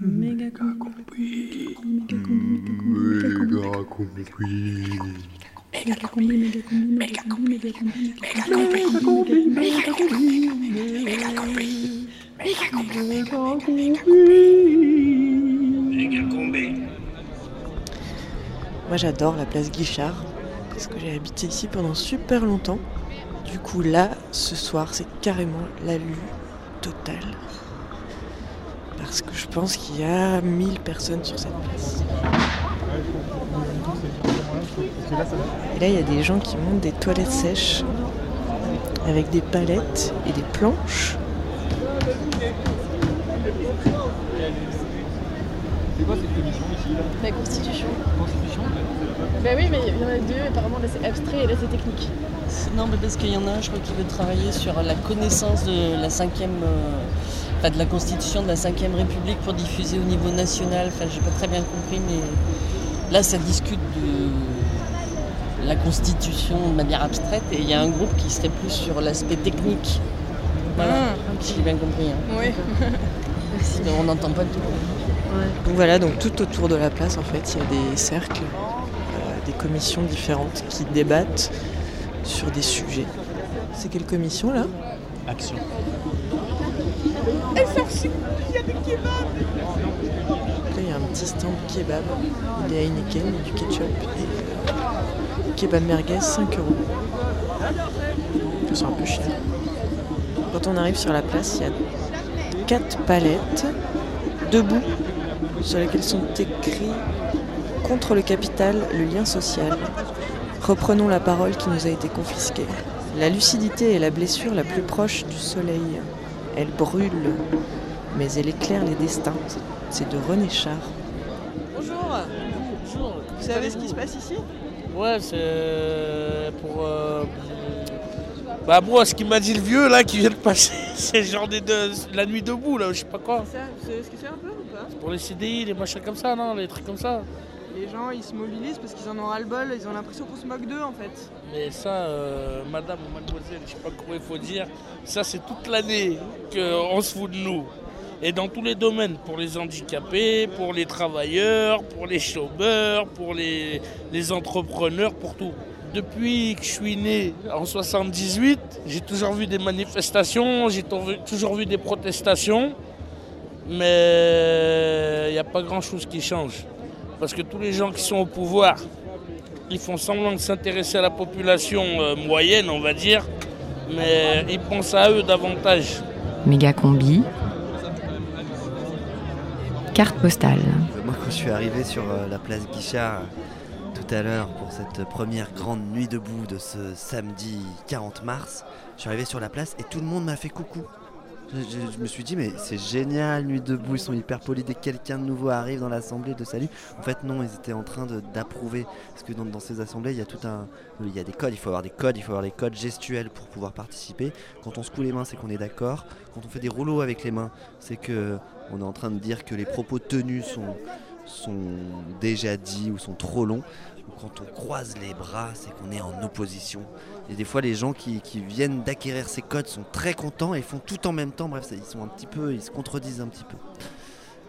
Méga combi. Méga combi, méga combi, méga combi. Méga combi, méga combi, méga combi, méga combi, méga combi, méga combi, méga combi. Moi j'adore la place Guichard parce que j'ai habité ici pendant super longtemps. Du coup là, ce soir, c'est carrément la lue totale. Parce que je pense qu'il y a 1000 personnes sur cette place. Et là, il y a des gens qui montent des toilettes sèches avec des palettes et des planches. C'est quoi cette commission ici là La constitution. Constitution Bah oui, mais il y en a deux, apparemment là c'est abstrait et là c'est technique. Non, mais parce qu'il y en a un, je crois, qui veut travailler sur la connaissance de la cinquième, euh, enfin, de la constitution de la cinquième République pour diffuser au niveau national. Enfin, j'ai pas très bien compris, mais là, ça discute de la constitution de manière abstraite, et il y a un groupe qui serait plus sur l'aspect technique. Voilà, Ah, si j'ai bien compris. hein. Oui. On n'entend pas tout. Donc voilà, donc tout autour de la place, en fait, il y a des cercles, euh, des commissions différentes qui débattent sur des sujets. C'est quelle commission là? Action. Là, il y a un petit stand kebab. Il y a Heineken, il y a du ketchup et euh, kebab merguez 5 euros. C'est un peu cher. Quand on arrive sur la place, il y a quatre palettes debout sur lesquelles sont écrits Contre le capital, le lien social. Reprenons la parole qui nous a été confisquée. La lucidité est la blessure la plus proche du soleil. Elle brûle, mais elle éclaire les destins. C'est de René Char. Bonjour, Bonjour. vous savez ce qui se passe ici? Ouais, c'est pour. euh, Bah, moi, ce qu'il m'a dit le vieux là qui vient de passer, c'est genre des deux- la nuit debout là, je sais pas quoi. Ça, vous savez ce que c'est un peu ou pas? Pour les CDI, les machins comme ça, non Les trucs comme ça. Les gens ils se mobilisent parce qu'ils en ont ras-le-bol, ils ont l'impression qu'on se moque d'eux en fait. Mais ça, euh, madame ou mademoiselle, je sais pas comment il faut dire, ça c'est toute l'année qu'on se fout de nous. Et dans tous les domaines, pour les handicapés, pour les travailleurs, pour les chômeurs, pour les, les entrepreneurs, pour tout. Depuis que je suis né en 78, j'ai toujours vu des manifestations, j'ai tou- toujours vu des protestations, mais il n'y a pas grand-chose qui change. Parce que tous les gens qui sont au pouvoir, ils font semblant de s'intéresser à la population euh, moyenne, on va dire, mais ils pensent à eux davantage. Méga combi. Carte postale. Moi, quand je suis arrivé sur euh, la place Guichard euh, tout à l'heure pour cette première grande nuit debout de ce samedi 40 mars, je suis arrivé sur la place et tout le monde m'a fait coucou. Je, me suis dit, mais c'est génial, nuit debout, ils sont hyper polis. Dès que quelqu'un de nouveau arrive dans l'assemblée de salut, en fait, non, ils étaient en train d'approuver. Parce que dans, ces assemblées, il y a tout un. Il y a des codes, il faut avoir des codes, il faut avoir des codes gestuels pour pouvoir participer. Quand on secoue les mains, c'est qu'on est d'accord. Quand on fait des rouleaux avec les mains, c'est que on est en train de dire que les propos tenus sont, déjà dits ou sont trop longs. Quand on croise les bras, c'est qu'on est en opposition. Et des fois, les gens qui, qui viennent d'acquérir ces codes sont très contents et font tout en même temps. Bref, ils sont un petit peu, ils se contredisent un petit peu.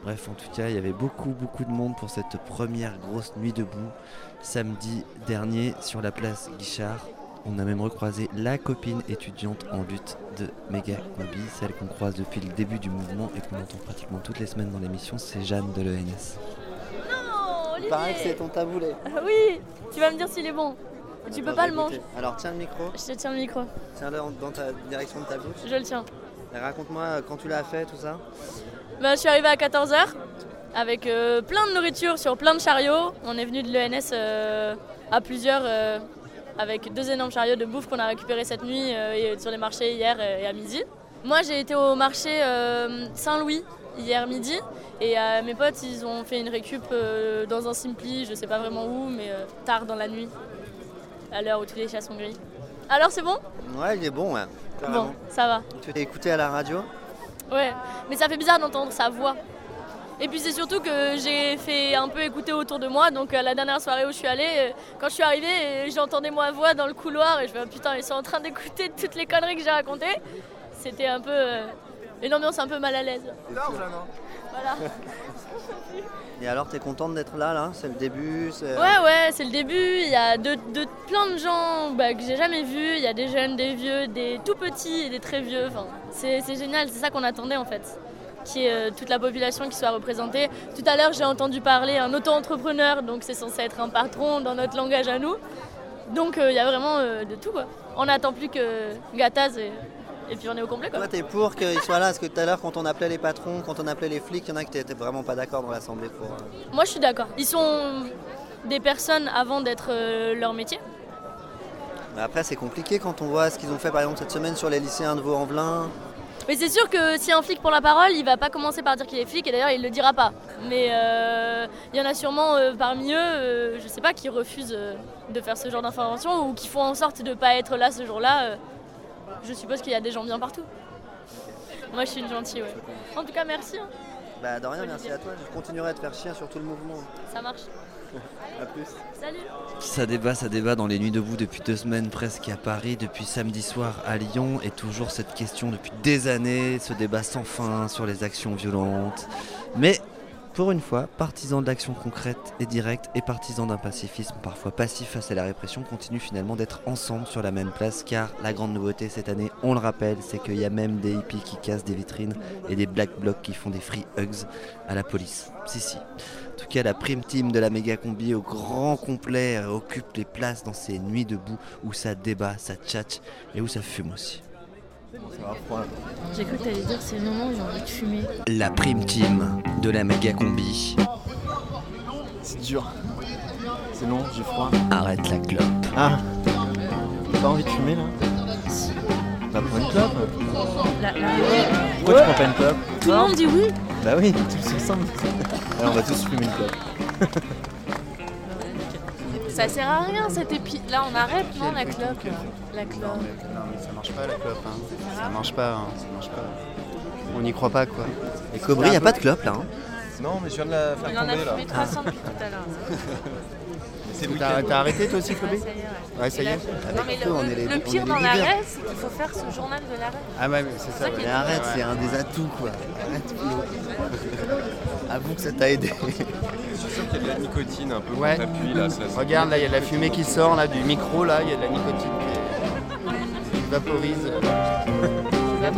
Bref, en tout cas, il y avait beaucoup, beaucoup de monde pour cette première grosse nuit debout samedi dernier sur la place Guichard. On a même recroisé la copine étudiante en lutte de Méga Combi, celle qu'on croise depuis le début du mouvement et qu'on entend pratiquement toutes les semaines dans l'émission, c'est Jeanne de l'ENS. Non, Olivier Paraît que c'est ton taboulet. Ah Oui, tu vas me dire s'il est bon. Tu peux pas le manger. Alors tiens le micro, Je te tiens le micro. tiens-le dans ta direction de ta bouche. Je le tiens. Raconte-moi euh, quand tu l'as fait, tout ça. Bah, je suis arrivée à 14h avec euh, plein de nourriture sur plein de chariots. On est venu de l'ENS euh, à plusieurs euh, avec deux énormes chariots de bouffe qu'on a récupérés cette nuit et sur les marchés hier et à midi. Moi j'ai été au marché Saint-Louis hier midi et mes potes ils ont fait une récup dans un Simpli, je sais pas vraiment où, mais tard dans la nuit, à l'heure où tous les chats sont gris. Alors c'est bon? Ouais, il est bon, ouais. Bon, ça va. Tu t'es écouté à la radio? Ouais, mais ça fait bizarre d'entendre sa voix. Et puis c'est surtout que j'ai fait un peu écouter autour de moi. Donc euh, la dernière soirée où je suis allée, euh, quand je suis arrivée, euh, j'entendais ma voix dans le couloir et je me dis putain, ils sont en train d'écouter toutes les conneries que j'ai racontées. C'était un peu euh, une ambiance un peu mal à l'aise. Ouais, Voilà. Et alors, t'es contente d'être là, là? C'est le début Ouais, ouais, c'est le début. Il y a de, plein de gens bah, que j'ai jamais vus. Il y a des jeunes, des vieux, des tout petits et des très vieux. Enfin, c'est génial, c'est ça qu'on attendait en fait. Qui est euh, toute la population qui soit représentée. Tout à l'heure, j'ai entendu parler un auto-entrepreneur, donc c'est censé être un patron dans notre langage à nous. Donc euh, il y a vraiment euh, de tout quoi. On n'attend plus que Gataz et puis on est au complet quoi. Toi, t'es pour qu'ils soient là Parce que tout à l'heure, quand on appelait les patrons, quand on appelait les flics, il y en a qui étaient vraiment pas d'accord dans l'Assemblée pour. euh, Moi je suis d'accord. Ils sont des personnes avant d'être euh, leur métier. Mais après, c'est compliqué quand on voit ce qu'ils ont fait, par exemple, cette semaine sur les lycéens de Vaux-en-Velin. Mais c'est sûr que si un flic prend la parole, il va pas commencer par dire qu'il est flic et d'ailleurs il le dira pas. Mais euh, il y en a sûrement parmi eux, je sais pas, qui refusent de faire ce genre d'intervention ou qui font en sorte de pas être là ce jour-là. Je suppose qu'il y a des gens bien partout. Moi je suis une gentille, ouais. En tout cas merci, hein. Bah, de rien, merci à toi. Je continuerai à te faire chier sur tout le mouvement. ça marche. A plus. Salut Ça débat, ça débat dans les nuits debout depuis deux semaines presque à Paris, depuis samedi soir à Lyon, et toujours cette question depuis des années, ce débat sans fin sur les actions violentes. Mais pour une fois, partisans de l'action concrète et directe et partisans d'un pacifisme parfois passif face à la répression continuent finalement d'être ensemble sur la même place car la grande nouveauté cette année, on le rappelle, c'est qu'il y a même des hippies qui cassent des vitrines et des black blocs qui font des free hugs à la police. Si si. En tout cas, la prime team de la méga combi au grand complet euh, occupe les places dans ces nuits debout où ça débat, ça tchatche et où ça fume aussi. J'ai cru que t'allais dire c'est le moment où j'ai envie de fumer. La prime team de la méga combi. C'est dur. C'est long, j'ai froid. Arrête la clope. Ah T'as pas envie de fumer là Bah prends une clope La- la- Pourquoi tu prends pas une clope Tout le monde dit oui. Bah oui, tous ensemble. Alors on va tous fumer une clope. Ça sert à rien cet épi. Là on arrête, non la clope. La clope. Non mais ça marche pas la clope, hein. ça marche pas, hein. ça marche pas. On n'y croit pas quoi. Et Cobry, y a pas de clope là. hein. Non mais je viens de la Il en a fumé 300 depuis tout à l'heure. T'as t'as arrêté toi aussi Cobry Ouais, ça y est, ouais. Ouais ça y est. Non mais Plutôt, on est les- le, le on pire est dans les l'arrêt, leaders. c'est qu'il faut faire ce journal de l'arrêt. Ah ouais mais c'est ça. ça qui ouais. Mais arrête, Ouais. c'est un des atouts quoi. Arrête. Avoue que ça t'a aidé. Je suis sûr qu'il y a de la nicotine un peu Ouais. quand t'appuies là. Ça, Regarde là, il y a de la fumée qui sort là du micro là, il y a de la nicotine qui, qui vaporise. La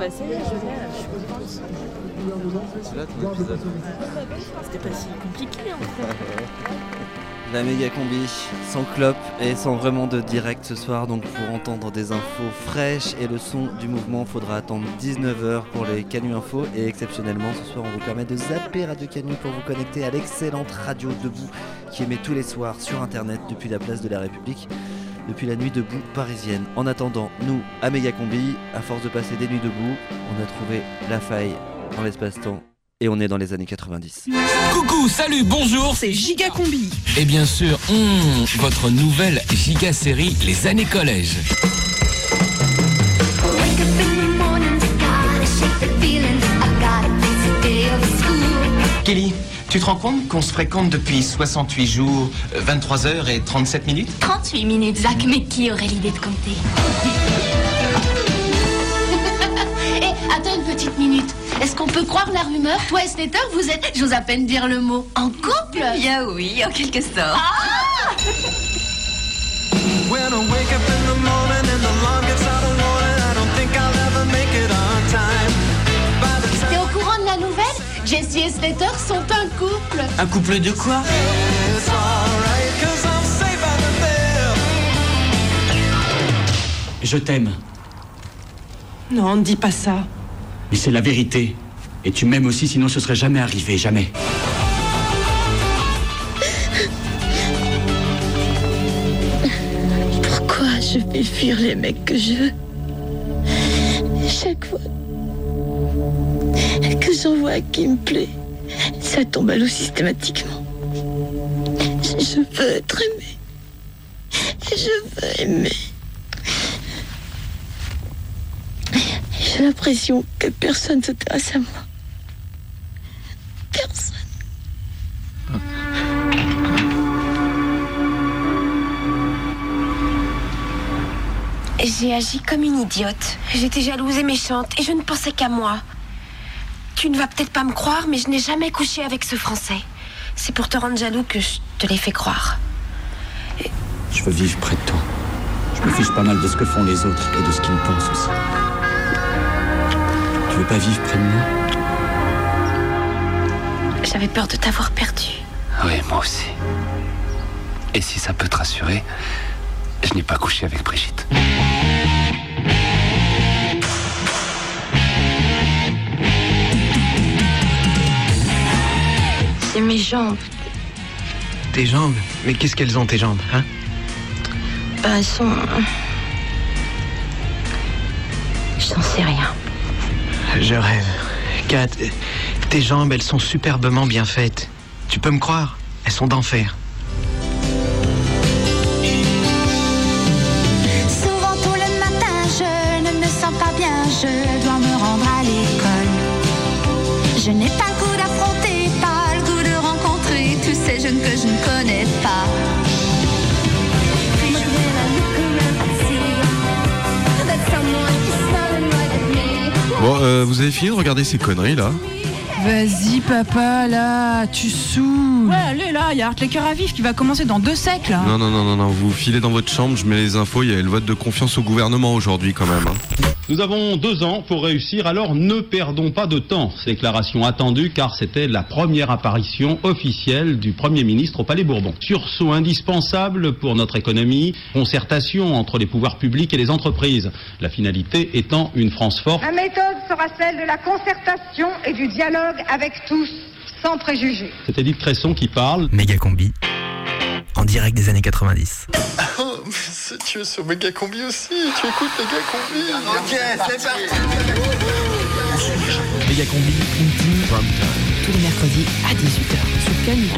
bah c'est, je viens, je suis contente. C'est là ton épisode. C'était pas si compliqué en fait. La méga combi, sans clope et sans vraiment de direct ce soir, donc pour entendre des infos fraîches et le son du mouvement, faudra attendre 19h pour les Canu Info et exceptionnellement ce soir on vous permet de zapper Radio Canu pour vous connecter à l'excellente radio Debout qui émet tous les soirs sur internet depuis la place de la République, depuis la nuit debout parisienne. En attendant, nous, à combi, à force de passer des nuits debout, on a trouvé la faille dans l'espace-temps et on est dans les années 90. Coucou, salut, bonjour C'est Giga Combi. Et bien sûr, hum, votre nouvelle giga série Les années collège. Kelly, tu te rends compte qu'on se fréquente depuis 68 jours, 23 heures et 37 minutes? 38 minutes, Zach, mais qui aurait l'idée de compter? Eh, attends une petite minute. Est-ce qu'on peut croire la rumeur? Toi et Slater, vous êtes, j'ose à peine dire le mot, en couple? Bien oui, en quelque sorte. Ah Jesse et Slater sont un couple. Un couple de quoi. Je t'aime, Non, ne dis pas ça. mais c'est la vérité. Et tu m'aimes aussi, sinon ce serait jamais arrivé, jamais. Pourquoi je fais fuir les mecs que je veux? Chaque fois que j'en vois un qui me plaît, ça tombe à l'eau systématiquement. Je, veux être aimé. Je veux aimer. J'ai l'impression que personne s'intéresse à moi. Personne. J'ai agi comme une idiote. J'étais jalouse et méchante et je ne pensais qu'à moi. Tu ne vas peut-être pas me croire, mais je n'ai jamais couché avec ce Français. C'est pour te rendre jaloux que je te l'ai fait croire. Je veux vivre près de toi. Je me fiche pas mal de ce que font les autres et de ce qu'ils pensent aussi. Tu veux pas vivre près de moi? J'avais peur de t'avoir perdu. Oui, moi aussi. Et si ça peut te rassurer, je n'ai pas couché avec Brigitte. C'est mes jambes. Tes jambes Mais qu'est-ce qu'elles ont, tes jambes, hein? Ben, elles sont. Je n'en sais rien. Je rêve. Kat, tes jambes, elles sont superbement bien faites. Tu peux me croire? Elles sont d'enfer. Souvent tout le matin, je ne me sens pas bien, je dois me rendre à l'école. Je n'ai pas que je ne connais pas. Bon, euh, vous avez fini de regarder ces conneries là? Vas-y, papa, là, tu saoules. Ouais, allez, là, il y a Art les cœurs à vif qui va commencer dans deux siècles. là. Non, non, non, non, non, vous filez dans votre chambre, je mets les infos, il y a le vote de confiance au gouvernement aujourd'hui quand même. hein. Nous avons deux ans pour réussir, alors ne perdons pas de temps. Déclaration attendue car c'était la première apparition officielle du Premier ministre au Palais Bourbon. Sursaut indispensable pour notre économie, concertation entre les pouvoirs publics et les entreprises. La finalité étant une France forte. Ma méthode sera celle de la concertation et du dialogue avec tous, sans préjugés. C'est Edith Cresson qui parle. Méga combi. En direct des années 90. Oh, mais tu es sur Méga Combi aussi, tu écoutes Méga Combi. Ok, c'est parti. Méga combi. Tous les mercredis à 18h sur Canu.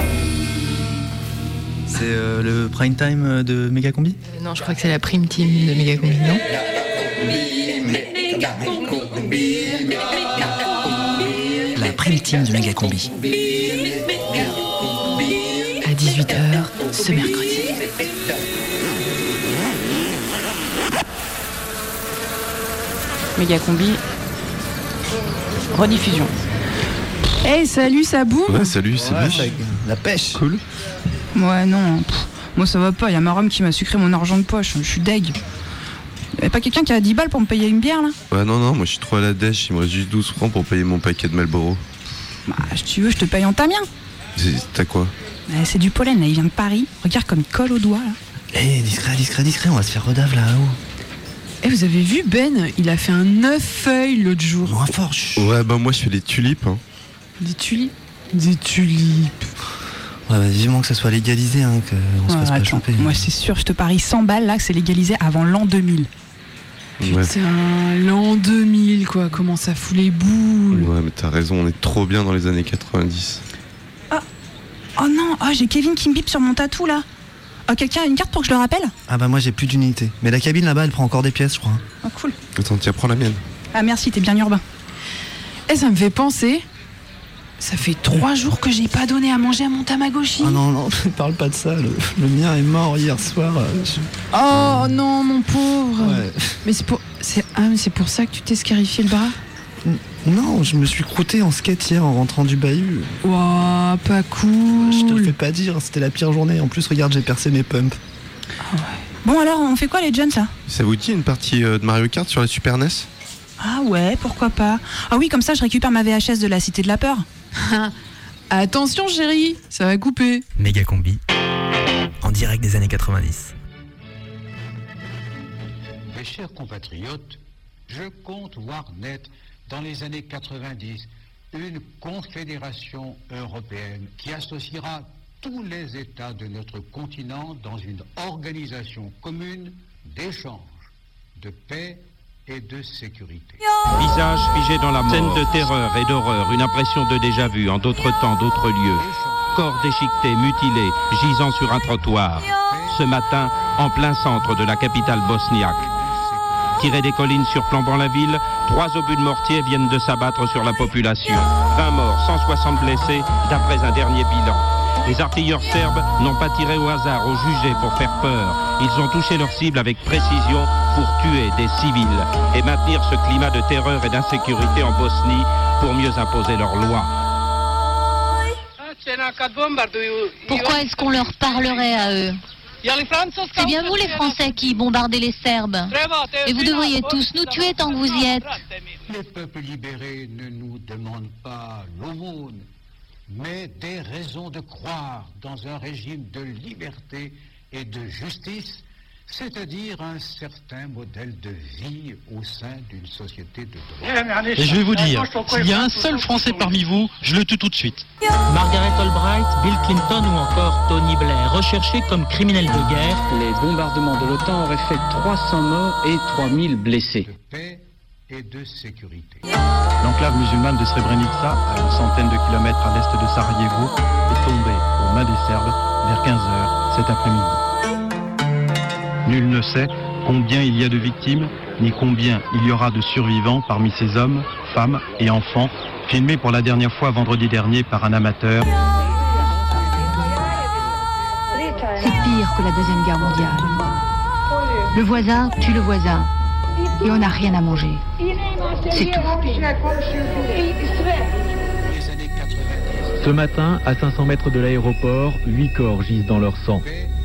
C'est euh, le prime time euh, de Méga Combi Non, je crois que c'est la prime team de Méga Combi, non La prime team de Méga combi. À 18h ce mercredi. Méga Combi. Rediffusion. Hey, salut, ça boum Ouais, salut, c'est Ouais, Biche. ça- La pêche. Cool. Ouais, non. pff, moi, ça va pas. Il y a ma Rome qui m'a sucré mon argent de poche. Je suis deg. Y'a pas quelqu'un qui a 10 balles pour me payer une bière, là? Ouais, non, non, moi je suis trop à la dèche, il me reste juste 12 francs pour payer mon paquet de Malboro. Bah, si tu veux, je te paye en tamien. C'est- T'as quoi Ouais, C'est du pollen, là. Il vient de Paris. Regarde comme il colle au doigt, là. Eh, discret, discret, discret, on va se faire redave là-haut. Eh, vous avez vu Ben Il a fait un œuf feuille l'autre jour. Moins fort, Ouais, bah moi je fais des tulipes. Hein. Des tulipes Des tulipes. Ouais, bah, vivement que ça soit légalisé, hein, qu'on se fasse pas choper. moi, c'est sûr, je te parie 100 balles, là, que c'est légalisé avant l'an 2000. Ouais. Putain, l'an 2000, quoi. Comment ça fout les boules. Ouais, mais t'as raison, on est trop bien dans les années 90. Oh non, oh, j'ai Kevin qui me bip sur mon tatou, là. Oh, quelqu'un a une carte pour que je le rappelle? Ah bah moi j'ai plus d'unité. Mais la cabine là-bas elle prend encore des pièces je crois. Oh, cool. Attends, tiens, prends la mienne. Ah, merci, t'es bien urbain. Et ça me fait penser. Ça fait trois jours que j'ai pas donné à manger à mon Tamagotchi. Ah non non, parle pas de ça, le, le mien est mort hier soir. euh, je- Oh non, mon pauvre. Ouais. Mais c'est pour, c'est ah, mais c'est pour ça que tu t'es scarifié le bras? Non, je me suis croûté en skate hier en rentrant du bahut. Ouah, pas cool. Je te le fais pas dire, c'était la pire journée. En plus regarde j'ai percé mes pumps. Bon alors, on fait quoi les jeunes ça Ça vous dit une partie euh, de Mario Kart sur la Super NES Ah ouais, pourquoi pas? Ah oui, comme ça je récupère ma VHS de la Cité de la Peur. Attention chérie, ça va couper. Méga combi. En direct des années 90. Mes chers compatriotes, je compte voir naître dans les années 90 une confédération européenne qui associera tous les États de notre continent dans une organisation commune d'échange, de paix et de sécurité. Visage figé dans la mort. Scène de terreur et d'horreur, une impression de déjà-vu en d'autres temps, d'autres lieux. Corps déchiquetés, mutilés, gisant sur un trottoir. Ce matin, en plein centre de la capitale bosniaque. Tirés des collines surplombant la ville, trois obus de mortier viennent de s'abattre sur la population. 20 morts, 160 blessés, d'après un dernier bilan. Les artilleurs serbes n'ont pas tiré au hasard, au jugé pour faire peur. Ils ont touché leur cible avec précision pour tuer des civils et maintenir ce climat de terreur et d'insécurité en Bosnie pour mieux imposer leurs lois. Pourquoi est-ce qu'on leur parlerait à eux? C'est bien vous les Français qui bombardez les Serbes. Et vous devriez tous nous tuer tant que vous y êtes. Les peuples libérés ne nous demandent pas l'aumône, mais des raisons de croire dans un régime de liberté et de justice, c'est-à-dire un certain modèle de vie au sein d'une société de droit. Et je vais vous dire, s'il y a un seul Français parmi vous, je le tue tout de suite. Margaret Albright, Bill Clinton ou encore Tony Blair, recherchés comme criminels de guerre. Les bombardements de l'OTAN auraient fait 300 morts et 3000 blessés. Et de sécurité. L'enclave musulmane de Srebrenica, à une centaine de kilomètres à l'est de Sarajevo, est tombée aux mains des Serbes vers 15h cet après-midi. Nul ne sait combien il y a de victimes, ni combien il y aura de survivants parmi ces hommes, femmes et enfants filmés pour la dernière fois vendredi dernier par un amateur. C'est pire que la Deuxième Guerre mondiale. Le voisin tue le voisin. Et on n'a rien à manger. C'est tout. Ce matin, à 500 mètres de l'aéroport, huit corps gisent dans leur sang.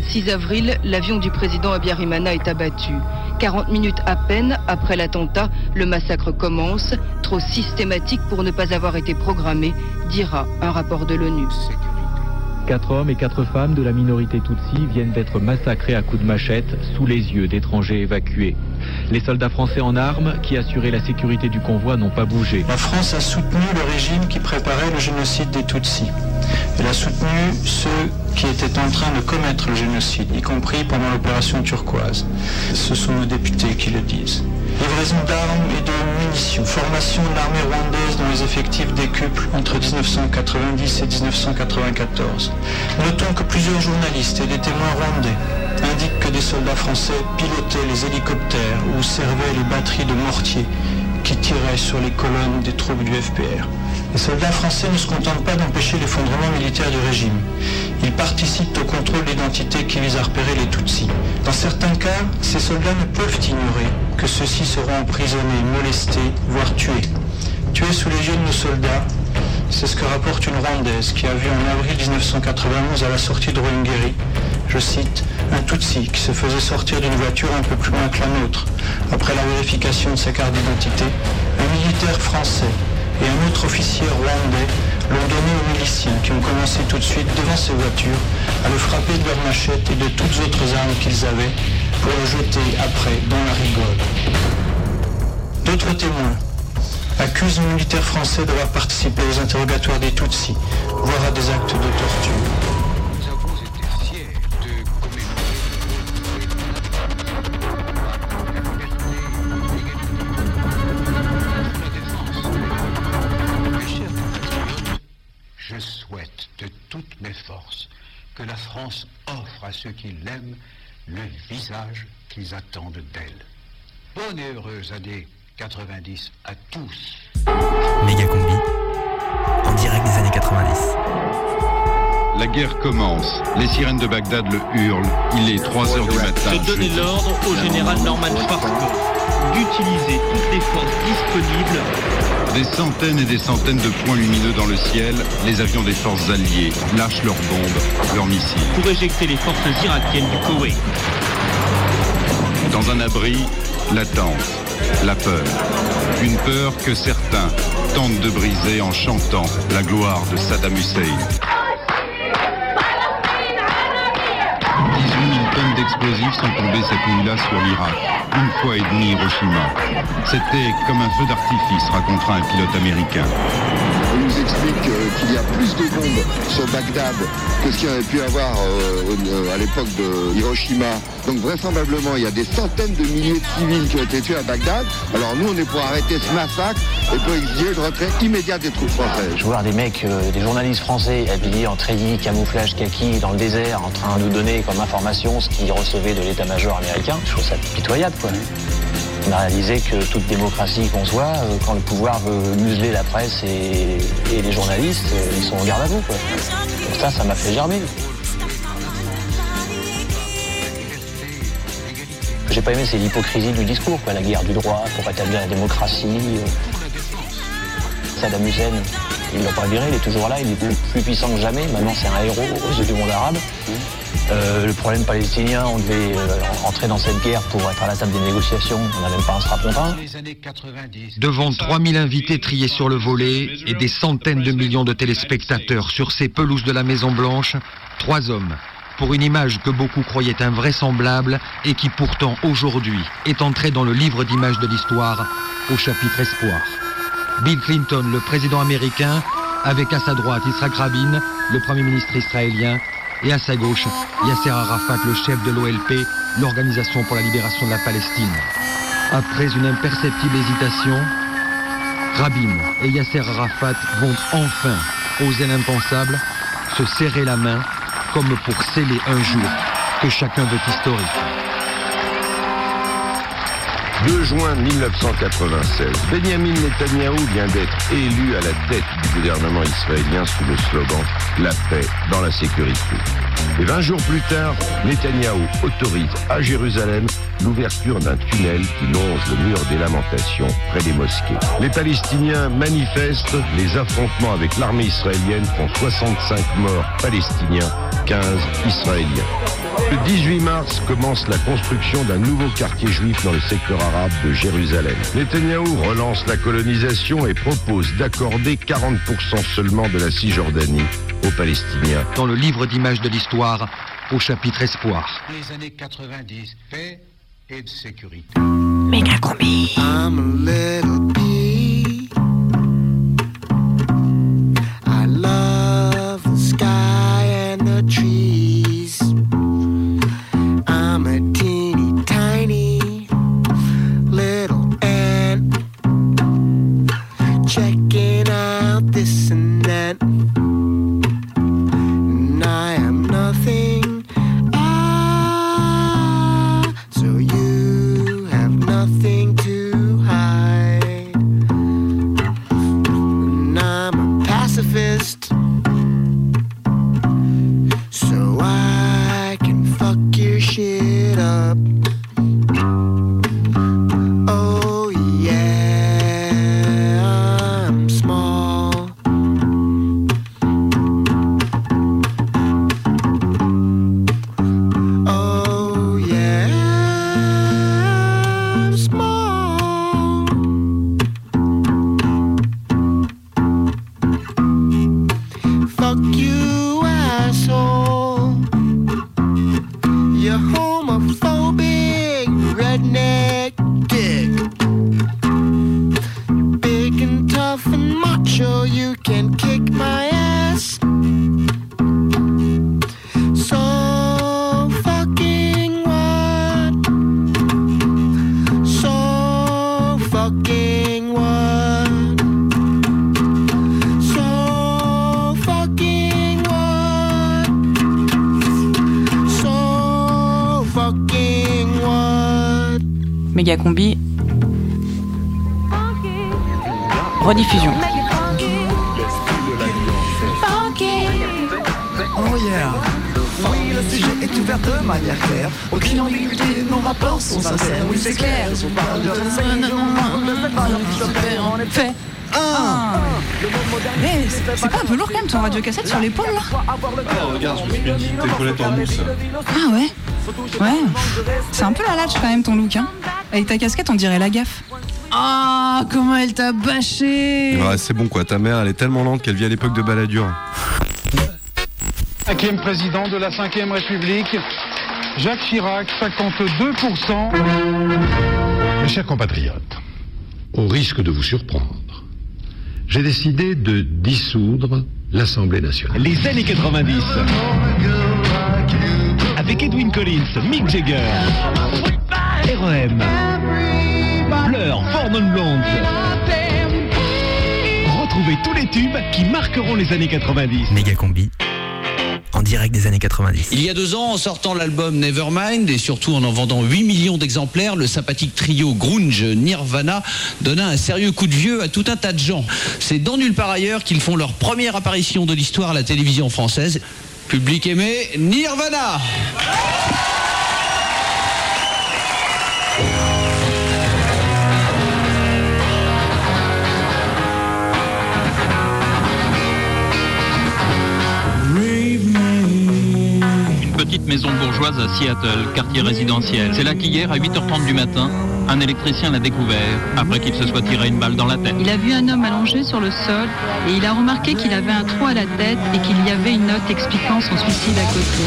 6 avril, l'avion du président Abiyarimana est abattu. 40 minutes à peine après l'attentat, le massacre commence, trop systématique pour ne pas avoir été programmé, dira un rapport de l'ONU. Quatre hommes et quatre femmes de la minorité Tutsi viennent d'être massacrés à coups de machette sous les yeux d'étrangers évacués. Les soldats français en armes qui assuraient la sécurité du convoi n'ont pas bougé. La France a soutenu le régime qui préparait le génocide des Tutsis. Elle a soutenu ceux qui étaient en train de commettre le génocide, y compris pendant l'opération turquoise. Ce sont nos députés qui le disent. Livraison d'armes et de munitions, formation de l'armée rwandaise dont les effectifs décuplent entre 1990 et 1994. Notons que plusieurs journalistes et des témoins rwandais indiquent que des soldats français pilotaient les hélicoptères ou servaient les batteries de mortiers qui tiraient sur les colonnes des troupes du FPR. Les soldats français ne se contentent pas d'empêcher l'effondrement militaire du régime. Ils participent au contrôle d'identité qui vise à repérer les Tutsis. Dans certains cas, ces soldats ne peuvent ignorer que ceux-ci seront emprisonnés, molestés, voire tués. Tués sous les yeux de nos soldats, c'est ce que rapporte une Rwandaise qui a vu en avril 1991 à la sortie de Ruhengeri, je cite, un Tutsi qui se faisait sortir d'une voiture un peu plus loin que la nôtre. Après la vérification de sa carte d'identité, un militaire français et un autre officier rwandais l'ont donné aux miliciens qui ont commencé tout de suite devant ces voitures à le frapper de leurs machettes et de toutes autres armes qu'ils avaient pour le jeter après dans la rigole. D'autres témoins accusent les militaires français d'avoir participé aux interrogatoires des Tutsis, voire à des actes de torture. Forces que la France offre à ceux qui l'aiment le visage qu'ils attendent d'elle. Bonne et heureuse année 90 à tous. Méga combi. En direct des années 90. La guerre commence. Les sirènes de Bagdad le hurlent. Il est 3 heures du matin. de donner l'ordre au général Norman Schwarzkopf d'utiliser toutes les forces disponibles Des centaines et des centaines de points lumineux dans le ciel, les avions des forces alliées lâchent leurs bombes, leurs missiles. pour éjecter les forces irakiennes du Koweït. Dans un abri, l'attente, la peur. Une peur que certains tentent de briser en chantant la gloire de Saddam Hussein. 000 tonnes d'explosifs sont tombées cette nuit-là sur l'Irak, une fois et demi Hiroshima. C'était comme un feu d'artifice, racontera un pilote américain. Explique euh, qu'il y a plus de bombes sur Bagdad que ce qu'il y avait pu avoir euh, euh, à l'époque de Hiroshima. Donc vraisemblablement, il y a des centaines de milliers de civils qui ont été tués à Bagdad. Alors nous, on est pour arrêter ce massacre et pour exiger le retrait immédiat des troupes françaises. Je vois des mecs, des journalistes français habillés en treillis, camouflage kaki dans le désert, en train de nous donner comme information ce qu'ils recevaient de l'état-major américain. Je trouve ça pitoyable, quoi. On a réalisé que toute démocratie qu'on soit, euh, quand le pouvoir veut museler la presse et, les journalistes, euh, ils sont en garde à vous. Donc ça, ça m'a fait germer. J'ai pas aimé, c'est l'hypocrisie du discours, la guerre du droit pour rétablir la démocratie. euh. Saddam Hussein, il l'a pas viré, il est toujours là, il est plus, plus puissant que jamais. Maintenant, c'est un héros aux yeux du monde arabe. Euh, le problème palestinien, on devait euh, entrer dans cette guerre pour être à la table des négociations. On n'a même pas un strapontin. Devant 3000 invités triés sur le volet et des centaines de millions de téléspectateurs sur ces pelouses de la Maison Blanche, trois hommes, pour une image que beaucoup croyaient invraisemblable et qui pourtant aujourd'hui est entrée dans le livre d'images de l'histoire au chapitre Espoir. Bill Clinton, le président américain, avec à sa droite Yitzhak Rabin, le premier ministre israélien, et à sa gauche Yasser Arafat, le chef de l'OLP, l'Organisation pour la libération de la Palestine. Après une imperceptible hésitation, Rabin et Yasser Arafat vont enfin oser l'impensable, se serrer la main comme pour sceller un jour que chacun veut historique. 2 juin 1996, Benjamin Netanyahou vient d'être élu à la tête du gouvernement israélien sous le slogan La paix dans la sécurité. Et 20 jours plus tard, Netanyahou autorise à Jérusalem l'ouverture d'un tunnel qui longe le mur des lamentations près des mosquées. Les Palestiniens manifestent, les affrontements avec l'armée israélienne font 65 morts palestiniens, 15 israéliens. Le 18 mars commence la construction d'un nouveau quartier juif dans le secteur arabe de Jérusalem. Netanyahou relance la colonisation et propose d'accorder 40% seulement de la Cisjordanie aux Palestiniens. Dans le livre d'images de l'histoire au chapitre Espoir. Les années 90, paix et de sécurité. Méga combi. I'm a little bee. Ton look hein. Avec ta casquette on dirait la gaffe. Ah comment elle t'a bâché Ouais, c'est bon quoi, ta mère elle est tellement lente qu'elle vit à l'époque de Balladur. Cinquième président de la Cinquième République, Jacques Chirac, 52%. Mes chers compatriotes, au risque de vous surprendre, j'ai décidé de dissoudre l'Assemblée nationale. Les années 90. Avec Edwin Collins, Mick Jagger, REM, Blur, Blondes. Retrouvez tous les tubes qui marqueront les années 90. Méga combi. En direct des années 90. Il y a deux ans, en sortant l'album Nevermind et surtout en en vendant 8 millions d'exemplaires, le sympathique trio grunge Nirvana donna un sérieux coup de vieux à tout un tas de gens. C'est dans nulle part ailleurs qu'ils font leur première apparition de l'histoire à la télévision française. Public aimé, Nirvana maison bourgeoise à Seattle, quartier résidentiel. C'est là qu'hier, à 8h30 du matin, un électricien l'a découvert, après qu'il se soit tiré une balle dans la tête. Il a vu un homme allongé sur le sol et il a remarqué qu'il avait un trou à la tête et qu'il y avait une note expliquant son suicide à côté.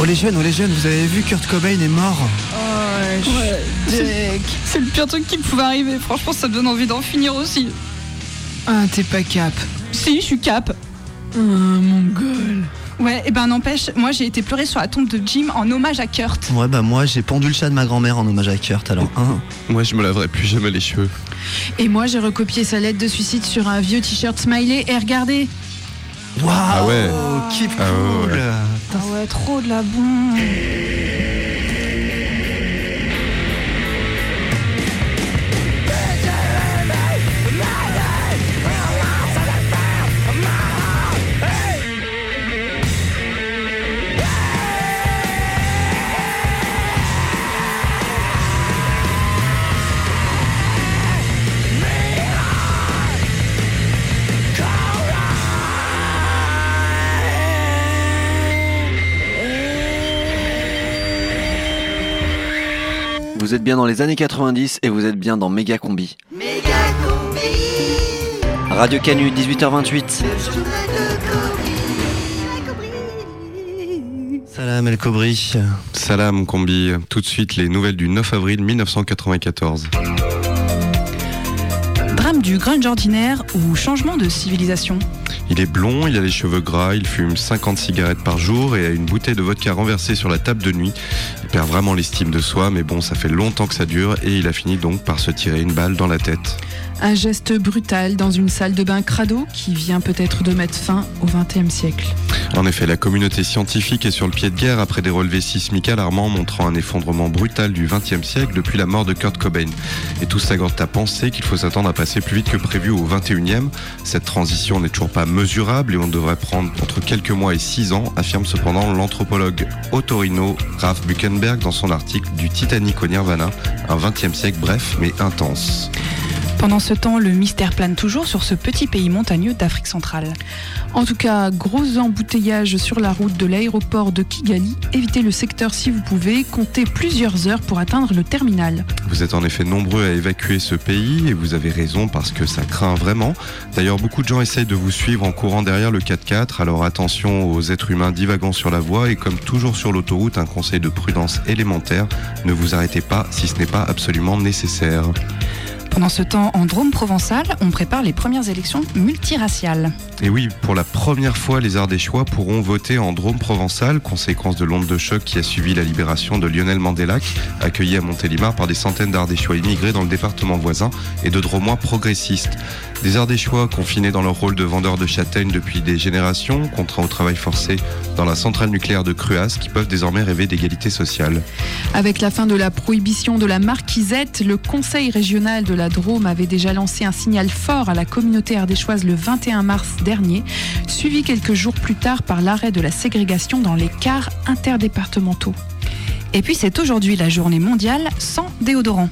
Oh les jeunes, oh les jeunes, vous avez vu Kurt Cobain est mort Ouais, c'est c'est le pire truc qui pouvait arriver. Franchement, ça me donne envie d'en finir aussi. Ah, t'es pas cap. Si, je suis cap. Ah, mon gueule. Ouais, et ben n'empêche, moi j'ai été pleurer sur la tombe de Jim en hommage à Kurt. Ouais, bah moi j'ai pendu le chat de ma grand-mère en hommage à Kurt, alors un. Moi, je me laverai plus jamais les cheveux. Et moi j'ai recopié sa lettre de suicide sur un vieux t-shirt smiley et regardez. Waouh Ah ouais. Keep Ah ouais, cool ouais. Ah ouais, trop de la bombe. Vous êtes bien dans les années 90 et vous êtes bien dans Méga Combi. Radio Canu, 18h28. Salam El Kobri. Salam Combi. Tout de suite, les nouvelles du 9 avril 1994. Drame du grunge ordinaire ou changement de civilisation? Il est blond, il a les cheveux gras, il fume 50 cigarettes par jour et a une bouteille de vodka renversée sur la table de nuit. Il perd vraiment l'estime de soi, mais bon, ça fait longtemps que ça dure et il a fini donc par se tirer une balle dans la tête. Un geste brutal dans une salle de bain crado qui vient peut-être de mettre fin au XXe siècle. En effet, la communauté scientifique est sur le pied de guerre après des relevés sismiques alarmants montrant un effondrement brutal du XXe siècle depuis la mort de Kurt Cobain. Et tout s'accorde à penser qu'il faut s'attendre à passer plus vite que prévu au XXIe. Cette transition n'est toujours pas mesurable et on devrait prendre entre quelques mois et six ans, affirme cependant l'anthropologue Ottorino Ralph Buchenberg dans son article du Titanic au Nirvana, un XXe siècle bref mais intense. Pendant ce temps, le mystère plane toujours sur ce petit pays montagneux d'Afrique centrale. En tout cas, gros embouteillage sur la route de l'aéroport de Kigali. Évitez le secteur si vous pouvez. Comptez plusieurs heures pour atteindre le terminal. Vous êtes en effet nombreux à évacuer ce pays et vous avez raison parce que ça craint vraiment. D'ailleurs, beaucoup de gens essayent de vous suivre en courant derrière le 4x4, alors attention aux êtres humains divagant sur la voie et comme toujours sur l'autoroute, un conseil de prudence élémentaire, ne vous arrêtez pas si ce n'est pas absolument nécessaire. Pendant ce temps, en Drôme provençal, on prépare les premières élections multiraciales. Et oui, pour la première fois, les Ardéchois pourront voter en Drôme provençal, conséquence de l'onde de choc qui a suivi la libération de Lionel Mandelac, accueilli à Montélimar par des centaines d'Ardéchois immigrés dans le département voisin et de Dromois progressistes. Des Ardéchois confinés dans leur rôle de vendeurs de châtaignes depuis des générations, contraints au travail forcé dans la centrale nucléaire de Cruas, qui peuvent désormais rêver d'égalité sociale. Avec la fin de la prohibition de la marquisette, le Conseil régional de la Drôme avait déjà lancé un signal fort à la communauté ardéchoise le 21 mars dernier, suivi quelques jours plus tard par l'arrêt de la ségrégation dans les cars interdépartementaux. Et puis c'est aujourd'hui la journée mondiale sans déodorant.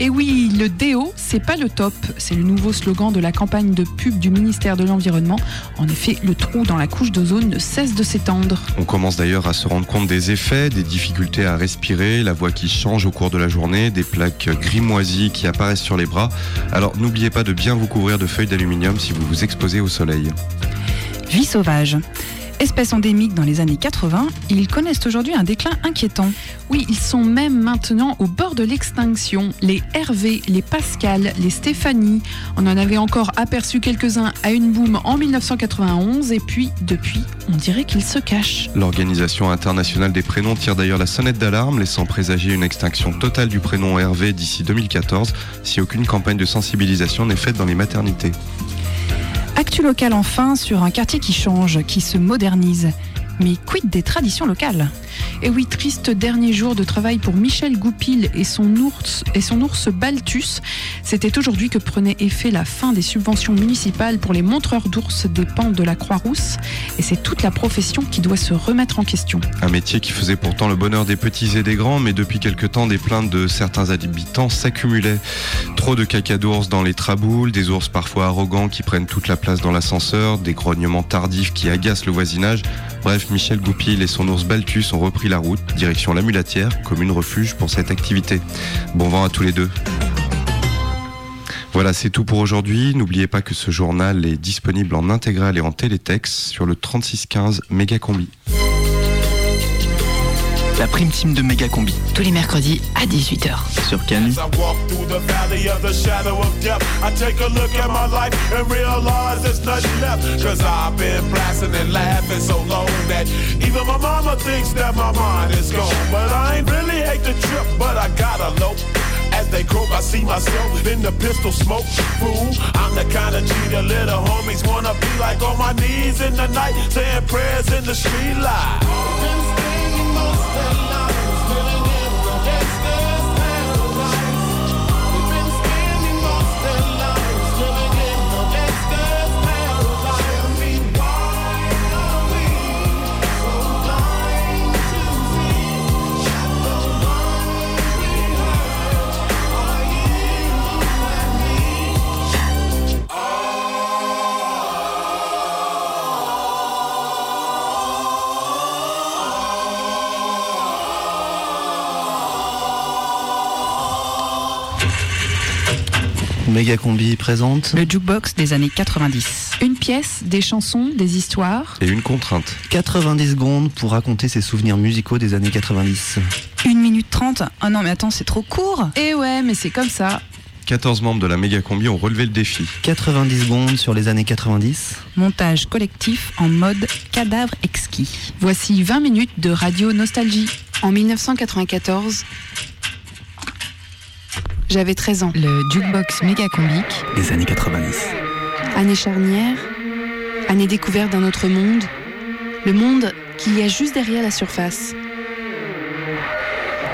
Et oui, le déo, c'est pas le top. C'est le nouveau slogan de la campagne de pub du ministère de l'Environnement. En effet, le trou dans la couche d'ozone ne cesse de s'étendre. On commence d'ailleurs à se rendre compte des effets, des difficultés à respirer, la voix qui change au cours de la journée, des plaques grimoisies qui apparaissent sur les bras. Alors n'oubliez pas de bien vous couvrir de feuilles d'aluminium si vous vous exposez au soleil. Vie sauvage. Espèce endémique dans les années 80, ils connaissent aujourd'hui un déclin inquiétant. Oui, ils sont même maintenant au bord de l'extinction. Les Hervé, les Pascal, les Stéphanie. On en avait encore aperçu quelques-uns à une boum en 1991 et puis, depuis, on dirait qu'ils se cachent. L'Organisation internationale des prénoms tire d'ailleurs la sonnette d'alarme, laissant présager une extinction totale du prénom Hervé d'ici 2014 si aucune campagne de sensibilisation n'est faite dans les maternités. Actu local enfin sur un quartier qui change, qui se modernise. Mais quid des traditions locales? Et oui, triste dernier jour de travail pour Michel Goupil et son ours, et son ours Balthus. C'était aujourd'hui que prenait effet la fin des subventions municipales pour les montreurs d'ours des pentes de la Croix-Rousse. Et c'est toute la profession qui doit se remettre en question. Un métier qui faisait pourtant le bonheur des petits et des grands, mais depuis quelque temps, des plaintes de certains habitants s'accumulaient. Trop de caca d'ours dans les traboules, des ours parfois arrogants qui prennent toute la place dans l'ascenseur, des grognements tardifs qui agacent le voisinage. Bref, Michel Goupil et son ours Balthus ont repris la route, direction la Mulatière, commune refuge pour cette activité. Bon vent à tous les deux. Voilà, c'est tout pour aujourd'hui. N'oubliez pas que ce journal est disponible en intégral et en télétexte sur le 3615 Mégacombi. La prime team de Méga Combi. Tous les mercredis à 18h. Sur Canu. As I walk through the valley of the shadow of death, I take a look at my life and realize there's nothing left. Cause I've been blasting and laughing so long that even my mama thinks that my mind is gone. But I ain't really hate the trip, but I gotta low. As they croak, I see myself in the pistol smoke. Fool, I'm the kind of G the little homies wanna be like on my knees in the night, saying prayers in the street light. Méga Combi présente. Le jukebox des années 90. Une pièce, des chansons, des histoires. Et une contrainte. 90 secondes pour raconter ses souvenirs musicaux des années 90. 1 minute 30 Oh non mais attends, c'est trop court Et ouais, mais c'est comme ça. 14 membres de la Mégacombi ont relevé le défi. 90 secondes sur les années 90. Montage collectif en mode cadavre exquis. Voici 20 minutes de radio nostalgie. En 1994, j'avais 13 ans. Le jukebox méga combique. Les années 90. Année charnière, année découverte d'un autre monde, le monde qu'il y a juste derrière la surface.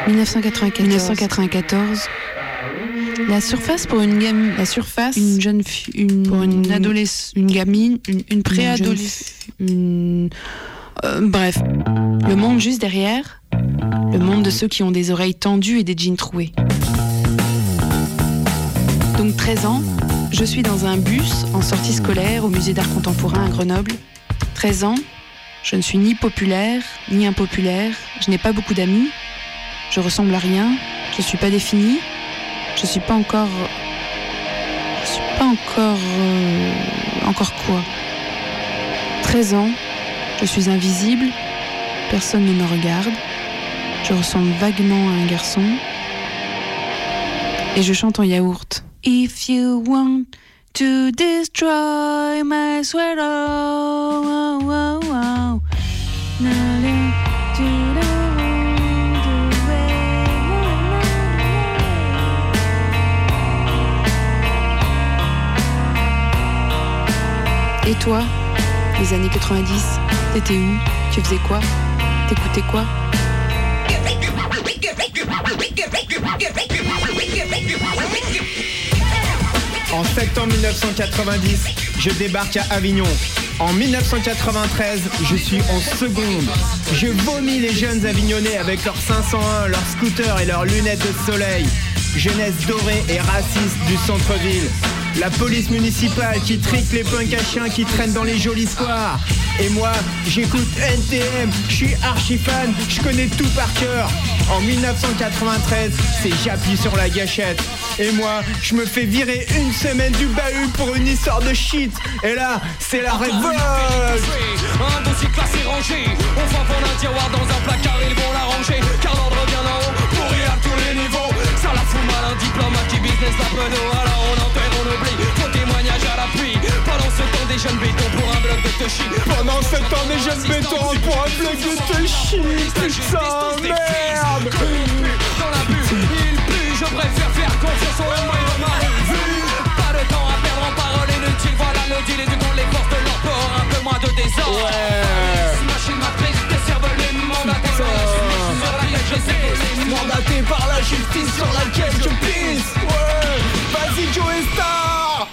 1994. 1994. La surface pour une gamme, la surface, une jeune fille, une, pour une adolescente, une gamine, une, une préadolescente, une, euh, bref, le monde juste derrière, le monde de ceux qui ont des oreilles tendues et des jeans troués. Donc 13 ans, je suis dans un bus en sortie scolaire au musée d'art contemporain à Grenoble. 13 ans, je ne suis ni populaire ni impopulaire, je n'ai pas beaucoup d'amis, je ressemble à rien, je ne suis pas définie, je suis pas encore. Je suis pas encore. euh, encore quoi. 13 ans, je suis invisible, personne ne me regarde, je ressemble vaguement à un garçon, et je chante en yaourt. If you want to destroy my sweater, oh, oh, oh. Et toi, les années 90, t'étais où Tu faisais quoi T'écoutais quoi En septembre 1990, je débarque à Avignon. En 1993, je suis en seconde. Je vomis les jeunes avignonnais avec leurs 501, leurs scooters et leurs lunettes de soleil. Jeunesse dorée et raciste du centre-ville. La police municipale qui trique les punks à chiens qui traînent dans les jolis soirs. Et moi, j'écoute NTM, je suis archi fan, je connais tout par cœur. En 1993, c'est j'appuie sur la gâchette. Et moi, je me fais virer une semaine du bahut pour une histoire de shit. Et là, c'est la révolte. Un dossier classé rangé. On va prendre un tiroir dans un placard Ils vont l'arranger Car l'ordre revient là haut Pourri à tous les niveaux. Ça la fout mal un diplomate qui business la penaud Alors on enterre, on oublie. Faux témoignage à l'appui. Pendant ce temps des jeunes bétons pour un bloc de touchy Pendant ce temps, des jeunes bétons pour un bloc de touchy. Putain, merde. Dans la Je préfère faire confiance au moi de ma revue Pas de temps à perdre en paroles inutiles Voilà le deal et du coup les forces de Un peu moins de désordre Machine matrice, des cerveaux mandatés sur la justice Sur laquelle je sais Mandaté par la justice sur laquelle je pisse. Ouais. Vas-y, Joe Star.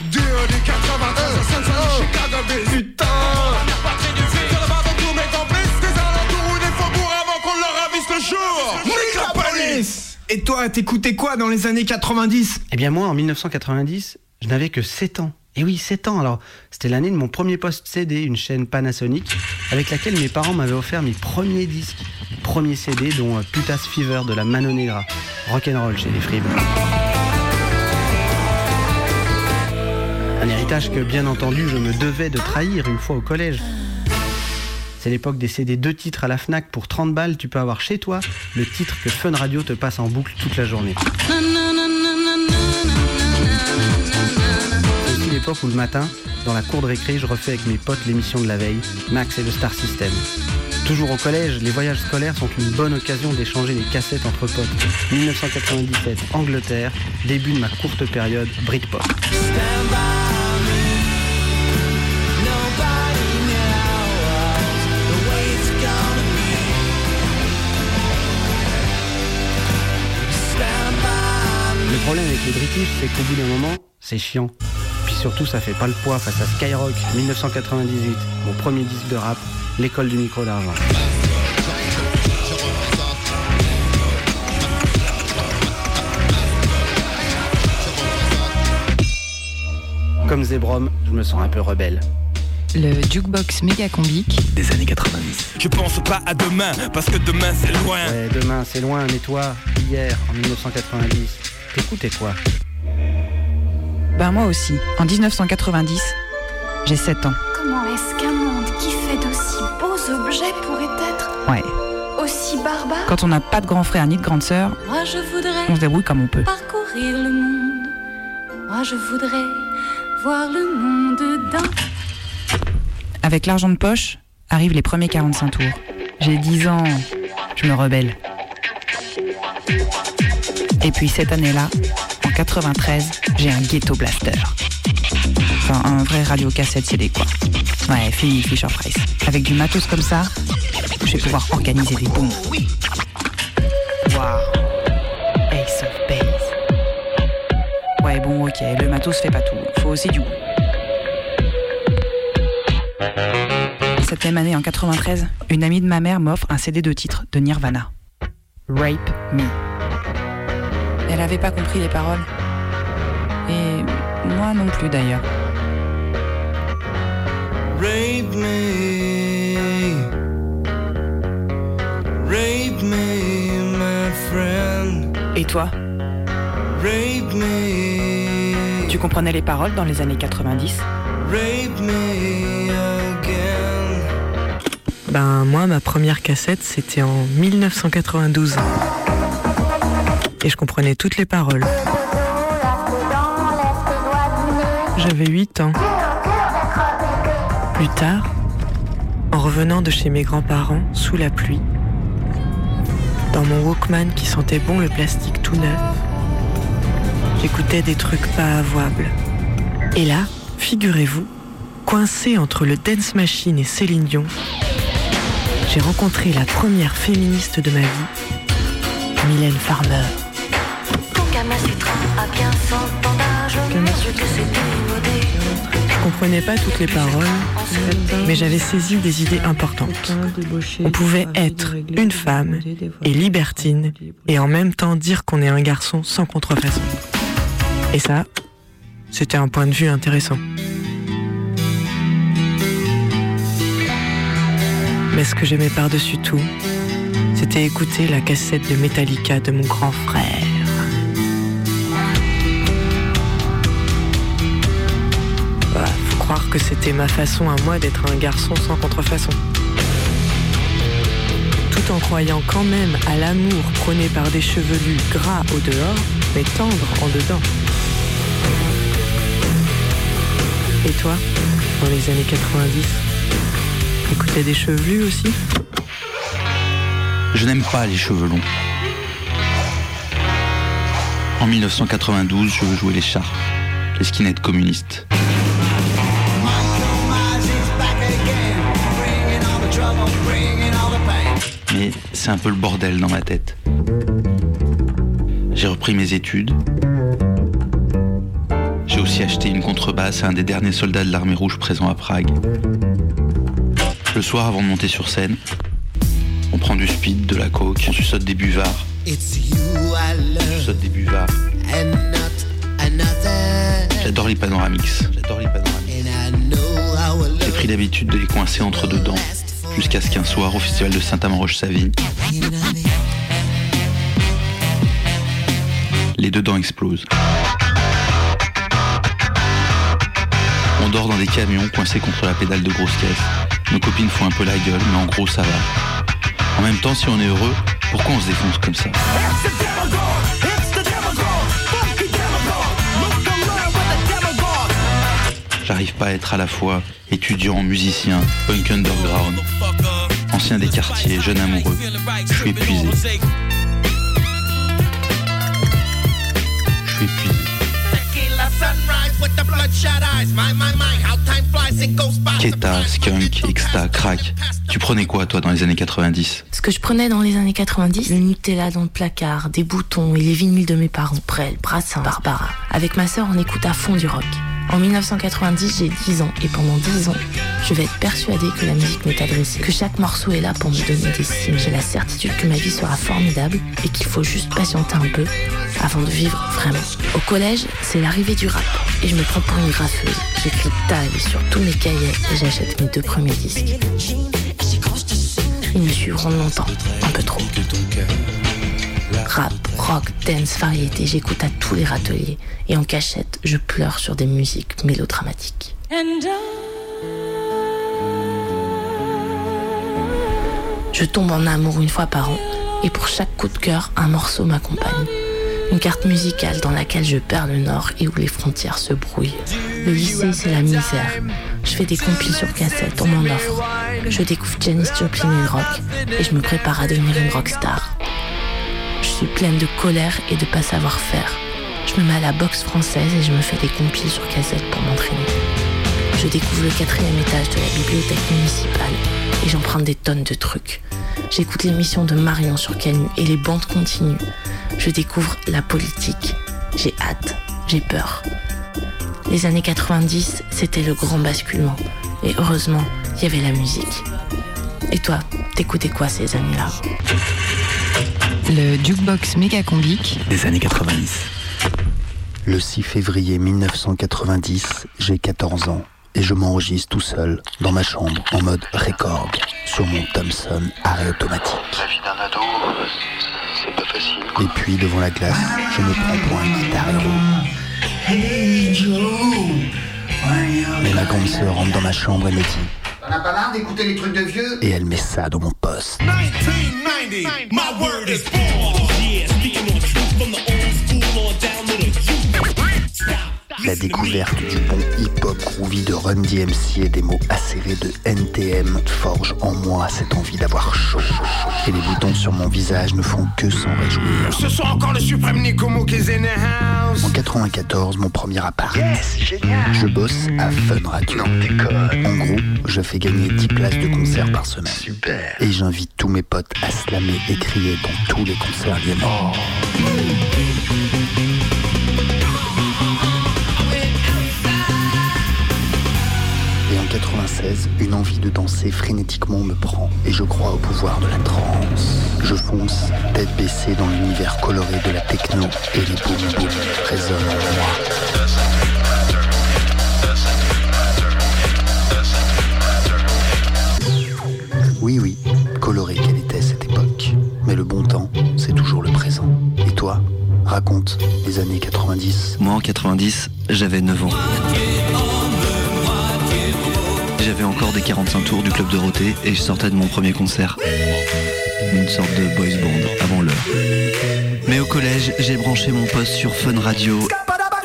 Et toi, t'écoutais quoi dans les années 90 Eh bien moi, en 1990, je n'avais que 7 ans. Et oui, 7 ans. Alors, c'était l'année de mon premier poste CD, une chaîne Panasonic, avec laquelle mes parents m'avaient offert mes premiers disques. Premier CD, dont euh, Putas Fever de la Mano Negra. Rock'n'roll chez les Fribes. Un héritage que, bien entendu, je me devais de trahir une fois au collège. C'est l'époque des CD deux titres à la FNAC pour 30 balles, tu peux avoir chez toi le titre que Fun Radio te passe en boucle toute la journée. C'est aussi l'époque où le matin, dans la cour de récré, je refais avec mes potes l'émission de la veille, Max et le Star System. Toujours au collège, les voyages scolaires sont une bonne occasion d'échanger les cassettes entre potes. 1997, Angleterre, début de ma courte période Britpop. Le problème avec les British, c'est qu'au bout d'un moment, c'est chiant. Puis surtout, ça fait pas le poids face à Skyrock 1998, mon premier disque de rap, l'école du micro d'argent. Comme Zebrom, je me sens un peu rebelle. Le jukebox méga combique Des années 90. Je pense pas à demain Parce que demain c'est loin Ouais, demain, c'est loin, mais toi, hier, en 1990, t'écoutais quoi Ben moi aussi, en 1990, j'ai 7 ans. Comment est-ce qu'un monde qui fait d'aussi beaux objets pourrait être Ouais. aussi barbare Quand on n'a pas de grand frère ni de grande sœur, Moi je voudrais on se débrouille comme on peut. parcourir le monde. Moi je voudrais voir le monde d'un. Avec l'argent de poche, arrivent les premiers 45 tours. J'ai 10 ans, je me rebelle. Et puis cette année-là, en 93, j'ai un ghetto blaster. Enfin, un vrai radiocassette CD, quoi. Ouais, Philly Fisher Price. Avec du matos comme ça, je vais pouvoir organiser des booms. Wow. Ace of Base. Ouais, bon, ok, le matos fait pas tout. Faut aussi du goût. Cette même année, en 93, une amie de ma mère m'offre un CD de titre de Nirvana. Rape Me. Elle avait pas compris les paroles. Et moi non plus d'ailleurs. Rape me. Rape me, my friend. Et toi? Rape me. Tu comprenais les paroles dans les années 90 Rape me again. Ben moi, ma première cassette, c'était en 1992. Et je comprenais toutes les paroles. J'avais 8 ans. Plus tard, en revenant de chez mes grands-parents, sous la pluie, dans mon Walkman qui sentait bon le plastique tout neuf, j'écoutais des trucs pas avouables. Et là, figurez-vous, coincé entre le Dance Machine et Céline Dion, j'ai rencontré la première féministe de ma vie, Mylène Farmer. Je comprenais pas toutes les paroles, mais j'avais saisi des idées importantes. On pouvait être une femme et libertine et en même temps dire qu'on est un garçon sans contrefaçon. Et ça, C'était un point de vue intéressant. Mais ce que j'aimais par-dessus tout, c'était écouter la cassette de Metallica de mon grand frère. Que c'était ma façon à moi d'être un garçon sans contrefaçon. Tout en croyant quand même à l'amour prôné par des chevelus gras au dehors, mais tendres en dedans. Et toi, dans les années 90, écoutais des chevelus aussi? Je n'aime pas les cheveux longs. En 1992, je veux jouer les chars, les skinheads communistes. Mais c'est un peu le bordel dans ma tête. J'ai repris mes études. J'ai aussi acheté une contrebasse à un des derniers soldats de l'armée rouge présent à Prague. Le soir, avant de monter sur scène, on prend du speed, de la coke, on saute des buvards. Je saute des buvards. J'adore les. J'adore les panoramix. J'ai pris l'habitude de les coincer entre deux dents, jusqu'à ce qu'un soir, au festival de Saint-Amand-Roche-Savine, les deux dents explosent. On dort dans des camions coincés contre la pédale de grosse caisse. Nos copines font un peu la gueule, mais en gros ça va. En même temps, si on est heureux, pourquoi on se défonce comme ça? J'arrive pas à être à la fois étudiant, musicien, punk underground, ancien des quartiers, jeune amoureux. Je suis épuisé. Je suis épuisé. Keta, Skunk, Exta, Crack. Tu prenais quoi toi dans les années 90 Ce que je prenais dans les années 90, le Nutella dans le placard, des boutons et les vinyles de mes parents, Prel, Brassin, Barbara. Avec ma sœur, on écoute à fond du rock. En 1990, j'ai 10 ans et pendant 10 ans, je vais être persuadée que la musique m'est adressée, que chaque morceau est là pour me donner des signes. J'ai la certitude que ma vie sera formidable et qu'il faut juste patienter un peu avant de vivre vraiment. Au collège, c'est l'arrivée du rap et je me prends pour une graffeuse. J'écris tag sur tous mes cahiers et j'achète mes deux premiers disques. Ils me suivront longtemps, un peu trop. Rap, rock, dance, variété, j'écoute à tous les râteliers. Et en cachette, je pleure sur des musiques mélodramatiques. Je tombe en amour une fois par an, et pour chaque coup de cœur, un morceau m'accompagne. Une carte musicale dans laquelle je perds le nord et où les frontières se brouillent. Le lycée, c'est la misère. Je fais des compiles sur cassette, on m'en offre. Je découvre Janis Joplin et le rock, et je me prépare à devenir une rockstar. Je suis pleine de colère et de pas savoir faire. Je me mets à la boxe française et je me fais des compiles sur cassette pour m'entraîner. Je découvre le quatrième étage de la bibliothèque municipale et j'emprunte des tonnes de trucs. J'écoute l'émission de Marion sur Canu et les bandes continuent. Je découvre la politique. J'ai hâte, j'ai peur. Les années 90, c'était le grand basculement. Et heureusement, il y avait la musique. Et toi, t'écoutais quoi ces années-là? Le jukebox méga combique des années 90. Le 6 février 1990, j'ai 14 ans et je m'enregistre tout seul dans ma chambre en mode record sur mon Thomson arrêt automatique. La vie d'un ado, c'est pas facile. Et puis devant la glace, je me prends pour un guitare héros. Mais ma grande sœur rentre dans ma chambre et me dit T'en as pas marre d'écouter les trucs de vieux et elle met ça dans mon poste. 1990, my word is born. Yeah, speaking on truth from the La découverte du bon hip-hop groovy de Run DMC et des mots acérés de NTM forge en moi cette envie d'avoir chaud. Et les boutons sur mon visage ne font que s'en réjouir. Ce soir encore le suprême house. En 94, mon premier appart. Je bosse à Fun Radio. En gros, je fais gagner 10 places de concert par semaine. Super. Et j'invite tous mes potes à slammer et crier dans tous les concerts lyonnais. Et 96, une envie de danser frénétiquement me prend et je crois au pouvoir de la trance. Je fonce, tête baissée dans l'univers coloré de la techno et les boum boum résonnent en moi. Oui, oui, colorée qu'elle était cette époque. Mais le bon temps, c'est toujours le présent. Et toi, raconte les années 90. Moi, en 90, j'avais 9 ans. J'avais encore des 45 tours du club de Dorothée et je sortais de mon premier concert. Une sorte de boys band avant l'heure. Mais au collège, j'ai branché mon poste sur Fun Radio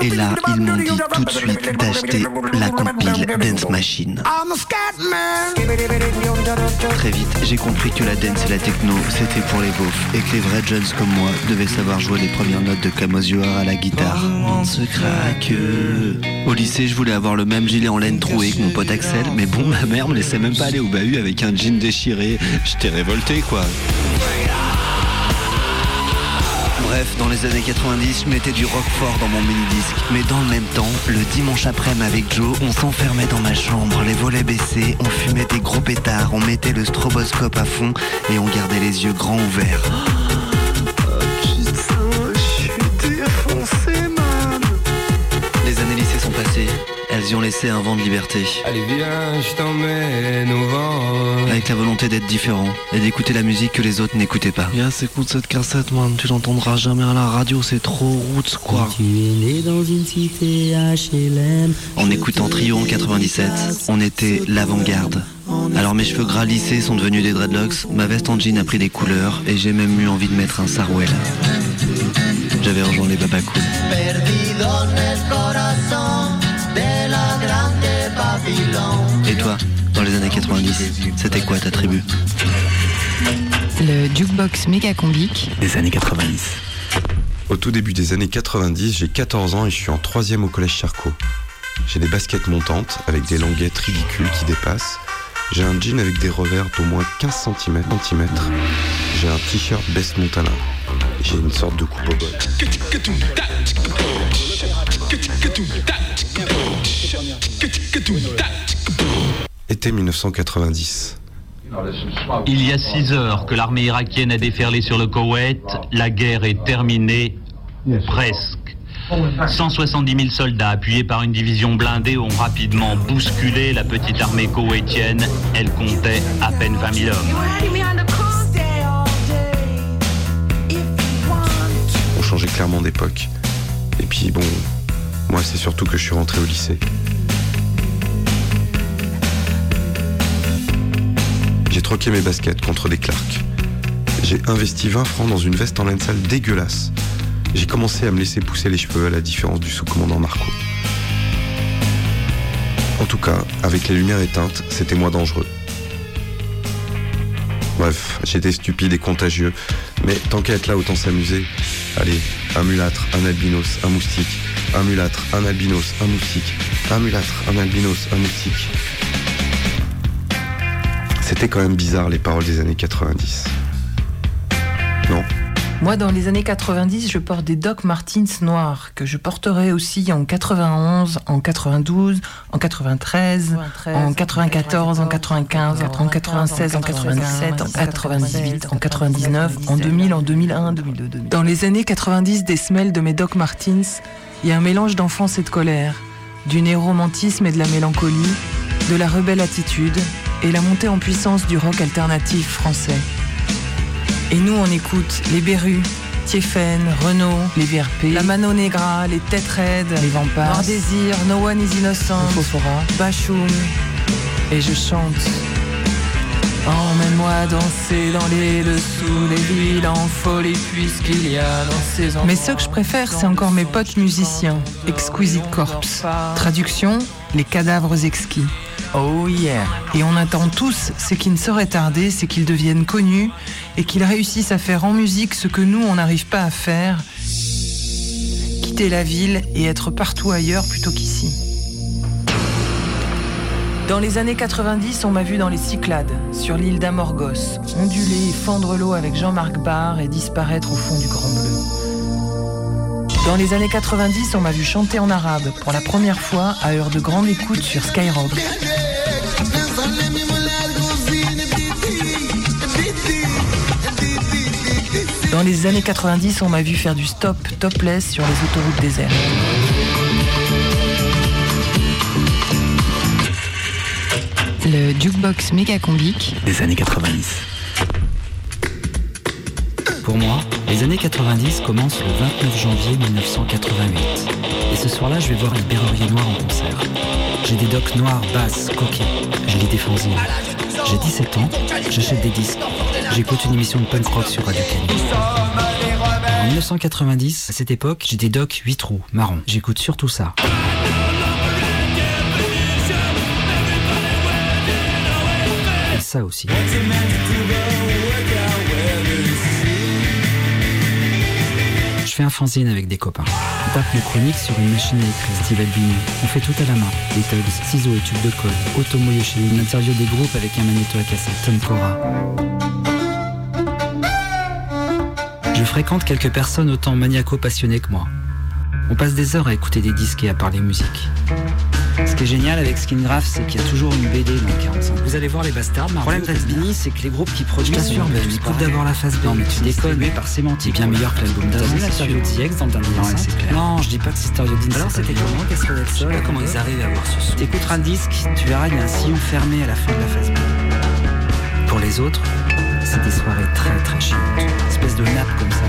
et là, ils m'ont dit tout de suite d'acheter la compile Dance Machine. Très vite, j'ai compris que la dance et la techno, c'était pour les beaufs et que les vrais jeunes comme moi devaient savoir jouer les premières notes de Kamosuar à la guitare. Se craque. Au lycée, je voulais avoir le même gilet en laine troué que mon pote Axel, mais bon, ma mère me laissait même pas aller au bahut avec un jean déchiré. J'étais révolté, quoi. Bref, dans les années 90, je mettais du rock fort dans mon mini-disque. Mais dans le même temps, le dimanche après-midi avec Joe, on s'enfermait dans ma chambre, les volets baissés, on fumait des gros pétards, on mettait le stroboscope à fond et on gardait les yeux grands ouverts. Les années lycée sont passées, elles y ont laissé un vent de liberté. Allez viens, je t'emmène. Avec la volonté d'être différent et d'écouter la musique que les autres n'écoutaient pas. Yes, écoute cette cassette, man. Tu l'entendras jamais à la radio, c'est trop roots, quoi. Tu es né dans une cité HLM. En écoutant Trio en 97, on était l'avant-garde. Alors mes cheveux gras lissés sont devenus des dreadlocks, ma veste en jean a pris des couleurs et j'ai même eu envie de mettre un sarouel. J'avais rejoint les babacools. Dans les années 90, c'était quoi ta tribu Le jukebox méga combique. Des années 90. Au tout début des années 90, j'ai 14 ans et je suis en troisième au collège Charcot. J'ai des baskets montantes avec des languettes ridicules qui dépassent. J'ai un jean avec des revers d'au moins 15 cm. J'ai un t-shirt Best Montana. J'ai une sorte de coupe au bol. Été 1990. Il y a six heures que l'armée irakienne a déferlé sur le Koweït. La guerre est terminée, ou presque. 170 000 soldats appuyés par une division blindée ont rapidement bousculé la petite armée koweïtienne. Elle comptait à peine 20 000 hommes. On changeait clairement d'époque. Et puis bon, moi c'est surtout que je suis rentré au lycée. J'ai troqué mes baskets contre des Clarks. J'ai investi 20 francs dans une veste en laine sale dégueulasse. J'ai commencé à me laisser pousser les cheveux à la différence du sous-commandant Marco. En tout cas, avec les lumières éteintes, c'était moins dangereux. Bref, j'étais stupide et contagieux, mais tant qu'à être là, autant s'amuser. Allez, un mulâtre, un albinos, un moustique, un mulâtre, un albinos, un moustique, un mulâtre, un albinos, un moustique. C'était quand même bizarre les paroles des années 90. Non Moi, dans les années 90, je porte des Doc Martens noirs que je porterai aussi en 91, en 92, en 93, en 94, en 95, en 96, en 97, en 98, en 99, en 2000, en 2001, 2002. Dans les années 90 des semelles de mes Doc Martens, il y a un mélange d'enfance et de colère, du néo-romantisme et de la mélancolie, de la rebelle attitude et la montée en puissance du rock alternatif français. Et nous, on écoute les Berus, Tiefen, Renault, les VRP, la Mano Negra, les Têtes Raides, les Vampires, Noir Désir, No One is Innocent, Fofora, Bachoum. Et je chante. Emmène-moi danser dans les dessous les villes en folie puisqu'il y a dans ces endroits. Mais ce que je préfère, c'est encore mes potes musiciens, Exquisite Corpse. Traduction, les cadavres exquis. Oh yeah. Et on attend tous ce qui ne saurait tarder, c'est qu'ils deviennent connus et qu'ils réussissent à faire en musique ce que nous, on n'arrive pas à faire. Quitter la ville et être partout ailleurs plutôt qu'ici. Dans les années 90, on m'a vu dans les Cyclades, sur l'île d'Amorgos, onduler et fendre l'eau avec Jean-Marc Barr et disparaître au fond du Grand Bleu. Dans les années 90, on m'a vu chanter en arabe pour la première fois à heure de grande écoute sur Skyrock. Dans les années 90, on m'a vu faire du stop topless sur les autoroutes désertes. le jukebox méga combique des années 90. Pour moi, les années 90 commencent le 29 janvier 1988. Et ce soir-là, je vais voir les Berruriers Noirs en concert. J'ai des docks noirs, basses, coquets. Je lis des fanzines. J'ai 17 ans, j'achète des disques. J'écoute une émission de punk rock sur Radio. En 1990, à cette époque, j'ai des docks 8 trous, marron. J'écoute surtout ça. Et ça aussi. Fais un fanzine avec des copains. On tape nos chroniques sur une machine à écrire. Steve Albini. On fait tout à la main. Des tugs, ciseaux et tubes de code. Otomo Yoshi. Une interview des groupes avec un magnéto à cassette. Tom Cora. Je fréquente quelques personnes autant maniaco-passionnées que moi. On passe des heures à écouter des disques et à parler musique. Ce qui est génial avec Skingraph, c'est qu'il y a toujours une BD dans le 45. Vous allez voir les bastards, Le problème d'Albini, c'est que les groupes qui produisent. Je mais tu écoutes d'abord la phase B. Non, mais tu déconnes. par sémantique. bien meilleur que l'album d'avant. T'as vu X dans le dernier Non, c'est clair. Non, je dis pas que Sister Yodin. Alors c'était comment Qu'est-ce qu'on est Je sais pas comment ils arrivent à avoir ce son. T'écouteras le disque, tu verras, il y a un sillon fermé à la fin de la phase B. Pour les autres, c'est des soirées très très chiantes. Une espèce de nappe comme ça.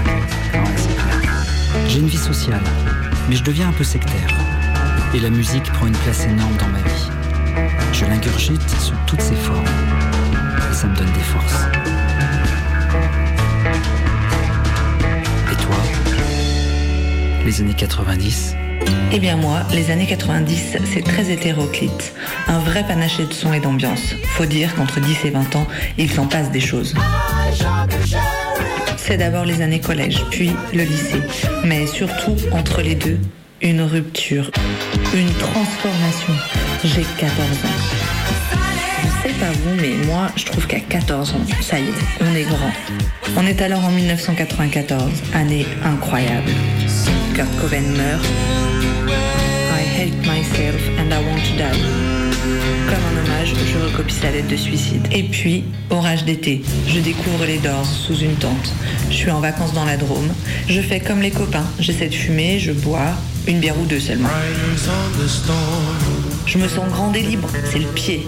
Ouais, c'est clair. J'ai une vie sociale, mais je deviens un peu sectaire. Et la musique prend une place énorme dans ma vie. Je l'ingurgite sous toutes ses formes. Ça me donne des forces. Et toi? Les années 90 Eh bien moi, les années 90, c'est très hétéroclite. Un vrai panaché de son et d'ambiance. Faut dire qu'entre 10 et 20 ans, il s'en passe des choses. C'est d'abord les années collège, puis le lycée. Mais surtout, entre les deux, une rupture, une transformation. J'ai 14 ans. Je sais pas vous, mais moi, je trouve qu'à 14 ans, ça y est, on est grand. On est alors en 1994, année incroyable. Kurt Cobain meurt. I hate myself and I want to die. Comme un hommage, je recopie sa lettre de suicide. Et puis, orage d'été, je découvre les Doors sous une tente. Je suis en vacances dans la Drôme. Je fais comme les copains. J'essaie de fumer, je bois, une bière ou deux seulement. Je me sens grande et libre, c'est le pied.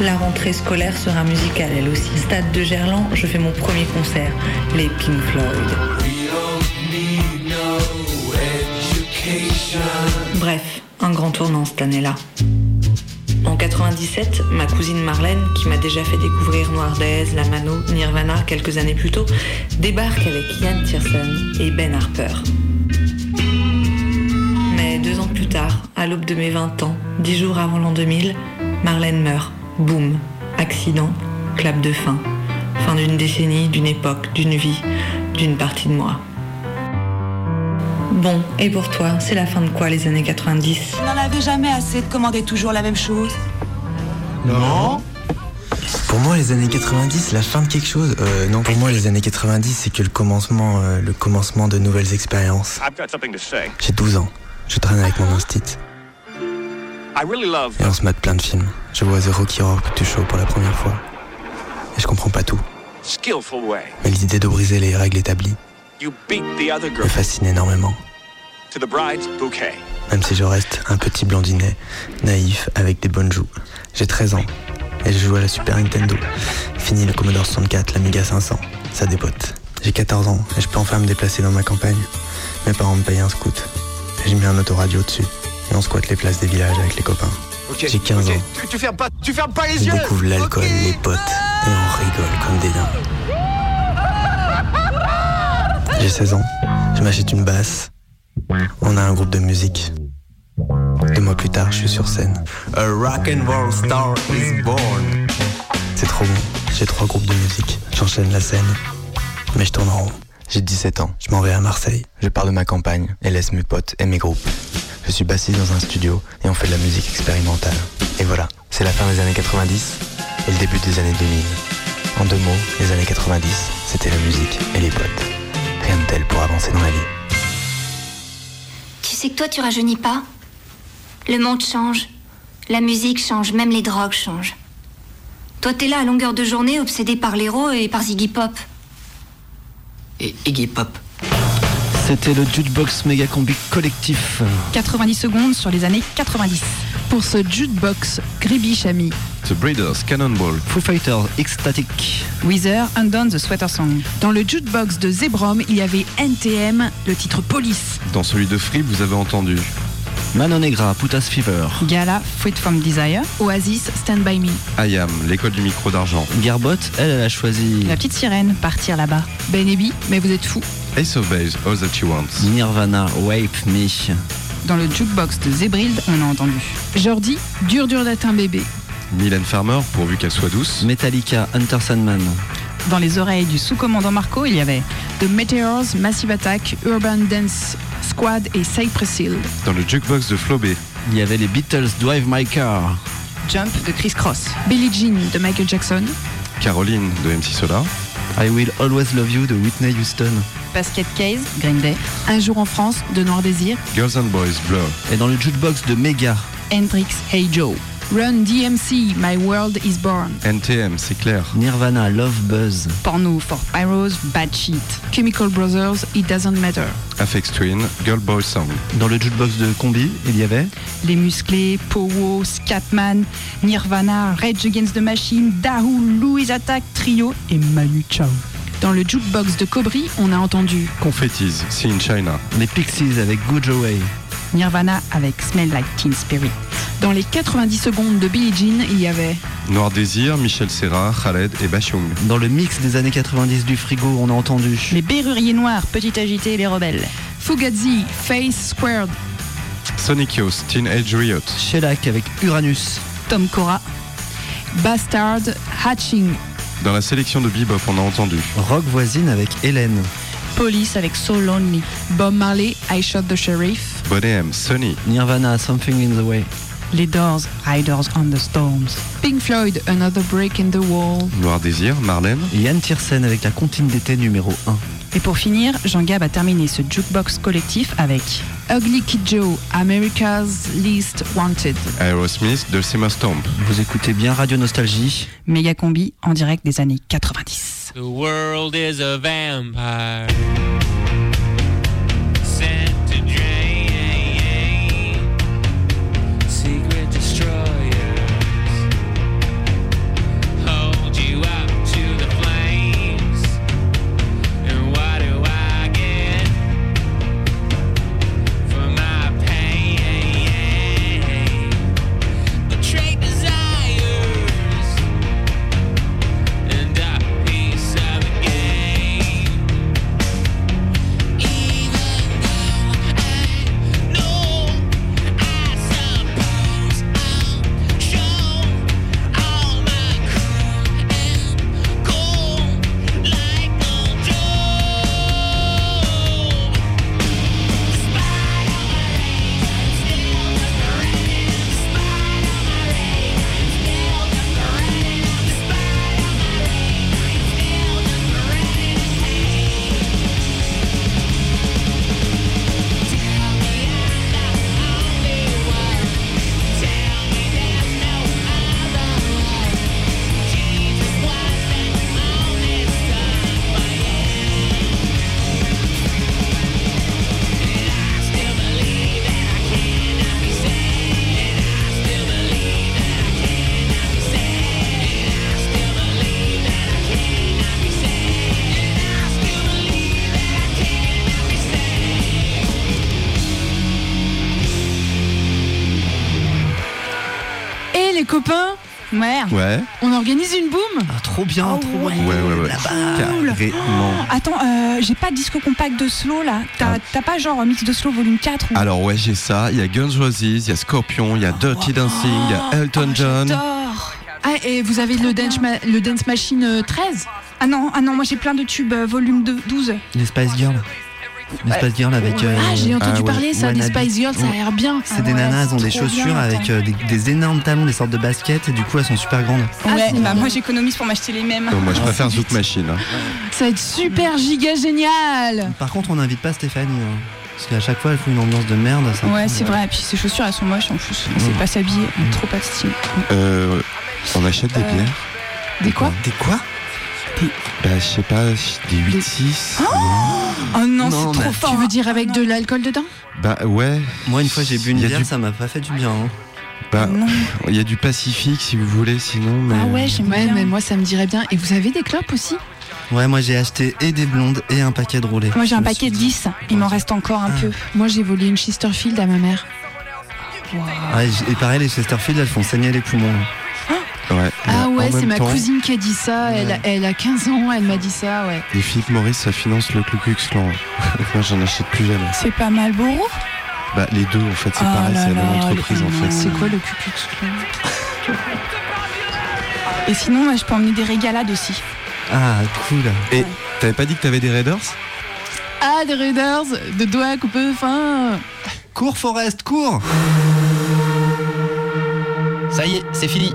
La rentrée scolaire sera musicale elle aussi. Stade de Gerland, je fais mon premier concert, les Pink Floyd. Bref, un grand tournant cette année-là. En 97, ma cousine Marlène, qui m'a déjà fait découvrir Noir Days, La Mano, Nirvana quelques années plus tôt, débarque avec Ian Tiersen et Ben Harper. Mais deux ans plus tard, à l'aube de mes 20 ans, dix jours avant l'an 2000, Marlène meurt. Boum. Accident. Clap de fin. Fin d'une décennie, d'une époque, d'une vie, d'une partie de moi. Bon, et pour toi, c'est la fin de quoi les années 90 Vous n'en avez jamais assez de commander toujours la même chose Non Pour moi, les années 90, la fin de quelque chose. Euh, non, pour moi, les années 90, c'est que le commencement, euh, le commencement de nouvelles expériences. I've got something to say. J'ai 12 ans. Je traîne avec mon instit. Et on se mate plein de films. Je vois The Rocky Horror Picture Show pour la première fois. Et je comprends pas tout. Mais l'idée de briser les règles établies me fascine énormément. Même si je reste un petit blondinet, naïf, avec des bonnes joues. J'ai 13 ans. Et je joue à la Super Nintendo. Fini le Commodore 64, l'Amiga 500. Ça dépote. J'ai 14 ans et je peux enfin me déplacer dans ma campagne. Mes parents me payent un scout. Et j'ai mis un autoradio dessus. Et on squatte les places des villages avec les copains. J'ai 15 ok. ans. Tu, tu fermes pas, tu fermes pas les On yeux. découvre l'alcool, les potes, et on rigole comme des dingues. J'ai 16 ans, je m'achète une basse. On a un groupe de musique. Deux mois plus tard, je suis sur scène. A rock and roll star is born. C'est trop bon. J'ai trois groupes de musique. J'enchaîne la scène, mais je tourne en rond. J'ai 17 ans. Je m'en vais à Marseille. Je pars de ma campagne et laisse mes potes et mes groupes. Je suis bassiste dans un studio et on fait de la musique expérimentale. Et voilà, c'est la fin des années 90 et le début des années 2000. En deux mots, les années 90, c'était la musique et les potes. Rien de tel pour avancer dans la vie. Tu sais que toi, tu rajeunis pas Le monde change. La musique change, même les drogues changent. Toi, t'es là à longueur de journée, obsédé par l'héros et par Ziggy Pop. Et Iggy Pop. C'était le Jukebox Méga Combi collectif. 90 secondes sur les années 90. Pour ce jukebox, Gribiche a mis The Breeders, Cannonball. Foo Fighters, Ecstatic. Weezer, Undone the Sweater Song. Dans le jukebox de Zebrom, il y avait NTM, le titre Police. Dans celui de Free, vous avez entendu Mano Negra, Putas Fever. Gala, Fruit from Desire. Oasis, Stand By Me. I Am, l'école du micro d'argent. Garbot, elle, elle a choisi La petite sirène, Partir là-bas. Ben Ebi, mais vous êtes fous. Ace of Base, All That She Wants. Nirvana, Wape Me. Dans le jukebox de Zebrild, on a entendu Jordi, dur dur d'être un bébé. Mylène Farmer, pourvu qu'elle soit douce. Metallica, Hunter Sandman. Dans les oreilles du sous-commandant Marco, il y avait The Meteors, Massive Attack, Urban Dance Squad et Cypress Hill. Dans le jukebox de Flo B. Il y avait les Beatles, Drive My Car. Jump de Chris Cross. Billie Jean de Michael Jackson. Caroline de MC Solar. I Will Always Love You de Whitney Houston. Basket Case, Green Day. Un jour en France de Noir Désir. Girls and Boys, Blur. Et dans le jukebox de Mega. Hendrix, Hey Joe. Run DMC, My World is Born. NTM, c'est clair. Nirvana, Love Buzz. Porno for Pyros, Bad Sheet. Chemical Brothers, It Doesn't Matter. Afex Twin, Girl Boy Song. Dans le jukebox de Combi, il y avait Les Musclés, Powo, Scatman, Nirvana, Rage Against the Machine, Dahoo, Louis Attack, Trio et Manu Chao. Dans le jukebox de Cobry, on a entendu Confettis, See in China. les Pixies avec Good Away. Nirvana avec Smell Like Teen Spirit. Dans les 90 secondes de Billie Jean, il y avait Noir Désir, Michel Serra, Khaled et Bachung. Dans le mix des années 90 du frigo, on a entendu Les Berruriers Noirs, Petit Agité et les Rebelles. Fugazi, Face Squared. Sonic Youth, Teenage Riot. Shellac avec Uranus. Tom Cora. Bastard, Hatching. Dans la sélection de Bebop, on a entendu Rock voisine avec Hélène. Police avec So Lonely. Bob Marley, I Shot the Sheriff. Bonnet M, Sonny. Nirvana, Something in the Way. Les Doors, Riders on the Storms. Pink Floyd, Another Break in the Wall. Noir Désir, Marlène. Yann Tiersen avec la comptine d'été numéro 1. Et pour finir, Jean Gab a terminé ce jukebox collectif avec Ugly Kid Joe, America's Least Wanted. Aerosmith, Dulcimer Stomp. Vous écoutez bien Radio Nostalgie. Méga Combi en direct des années 90. The world is a vampire. Ouais. Ouais. on organise une boum Ah, trop bien, Oh, trop ouais. bien. Ouais, ouais, ouais. Là-bas. Carrément. Attends, euh, j'ai pas de disque compact de slow là. T'as Ah. pas genre mix de slow volume 4 ou... Alors ouais, j'ai ça. Il y a Guns Roses, il y a Scorpion, il y a Dirty Dancing, il y a Elton John. J'adore. Ah, et vous avez le Dance, Ma- le dance Machine euh, 13 Ah non, ah non, moi j'ai plein de tubes euh, volume de 12. Les Spice Girls. Les Spice Girls avec. euh, Ah, j'ai entendu ah ouais, parler ça, des Wannabe. Spice Girls, ça a l'air bien. C'est des nanas, elles ont des chaussures bien, avec euh, des, des énormes talons, des sortes de baskets, et du coup elles sont super grandes. ouais, c'est bah moi j'économise pour m'acheter les mêmes. Non, moi je préfère Zouk Machine. hein. Ça va être super giga génial Par contre, on n'invite pas Stéphanie. hein, parce qu'à chaque fois, elle fout une ambiance de merde. ça Ouais, c'est vrai. Et puis ses chaussures elles sont moches en plus. Elle sait pas s'habiller, a trop pas de style. Euh, on achète des Euh, bières Des quoi Des quoi Bah je sais pas, des 8-6 Oh non, Non, c'est trop fort. Tu veux dire avec de l'alcool dedans Bah ouais. Moi, une fois, j'ai bu une Il y a bière, du- ça m'a pas fait du bien. hein. Bah, Non. il y a du Pacifique si vous voulez, sinon. Mais... Ah ouais, j'aime Ouais, bien. mais moi ça me dirait bien. Et vous avez des clopes aussi Ouais, moi j'ai acheté et des blondes et un paquet de roulés. Moi j'ai un paquet de 10, il m'en reste encore un peu. Moi j'ai volé une Chesterfield à ma mère. Ouais, j- et pareil, les Chesterfield, elles font saigner les poumons. Ouais. Ah ouais, c'est ma temps, cousine qui a dit ça. Elle, a, elle a 15 ans, elle m'a dit ça, ouais. Et Philippe Maurice, ça finance le Ku Klux Klan. Moi, j'en achète plus jamais. C'est pas mal beau. Bah, les deux, en fait, c'est Ah pareil, c'est la même entreprise, en fait. C'est quoi le Ku Klux Klan? Et sinon, moi, je peux emmener des régalades aussi. Ah, cool. Et t'avais pas dit que t'avais des Raiders? Ah, des Raiders, de doigts coupés fin. Cours, Forest, cours Ça y est, c'est fini.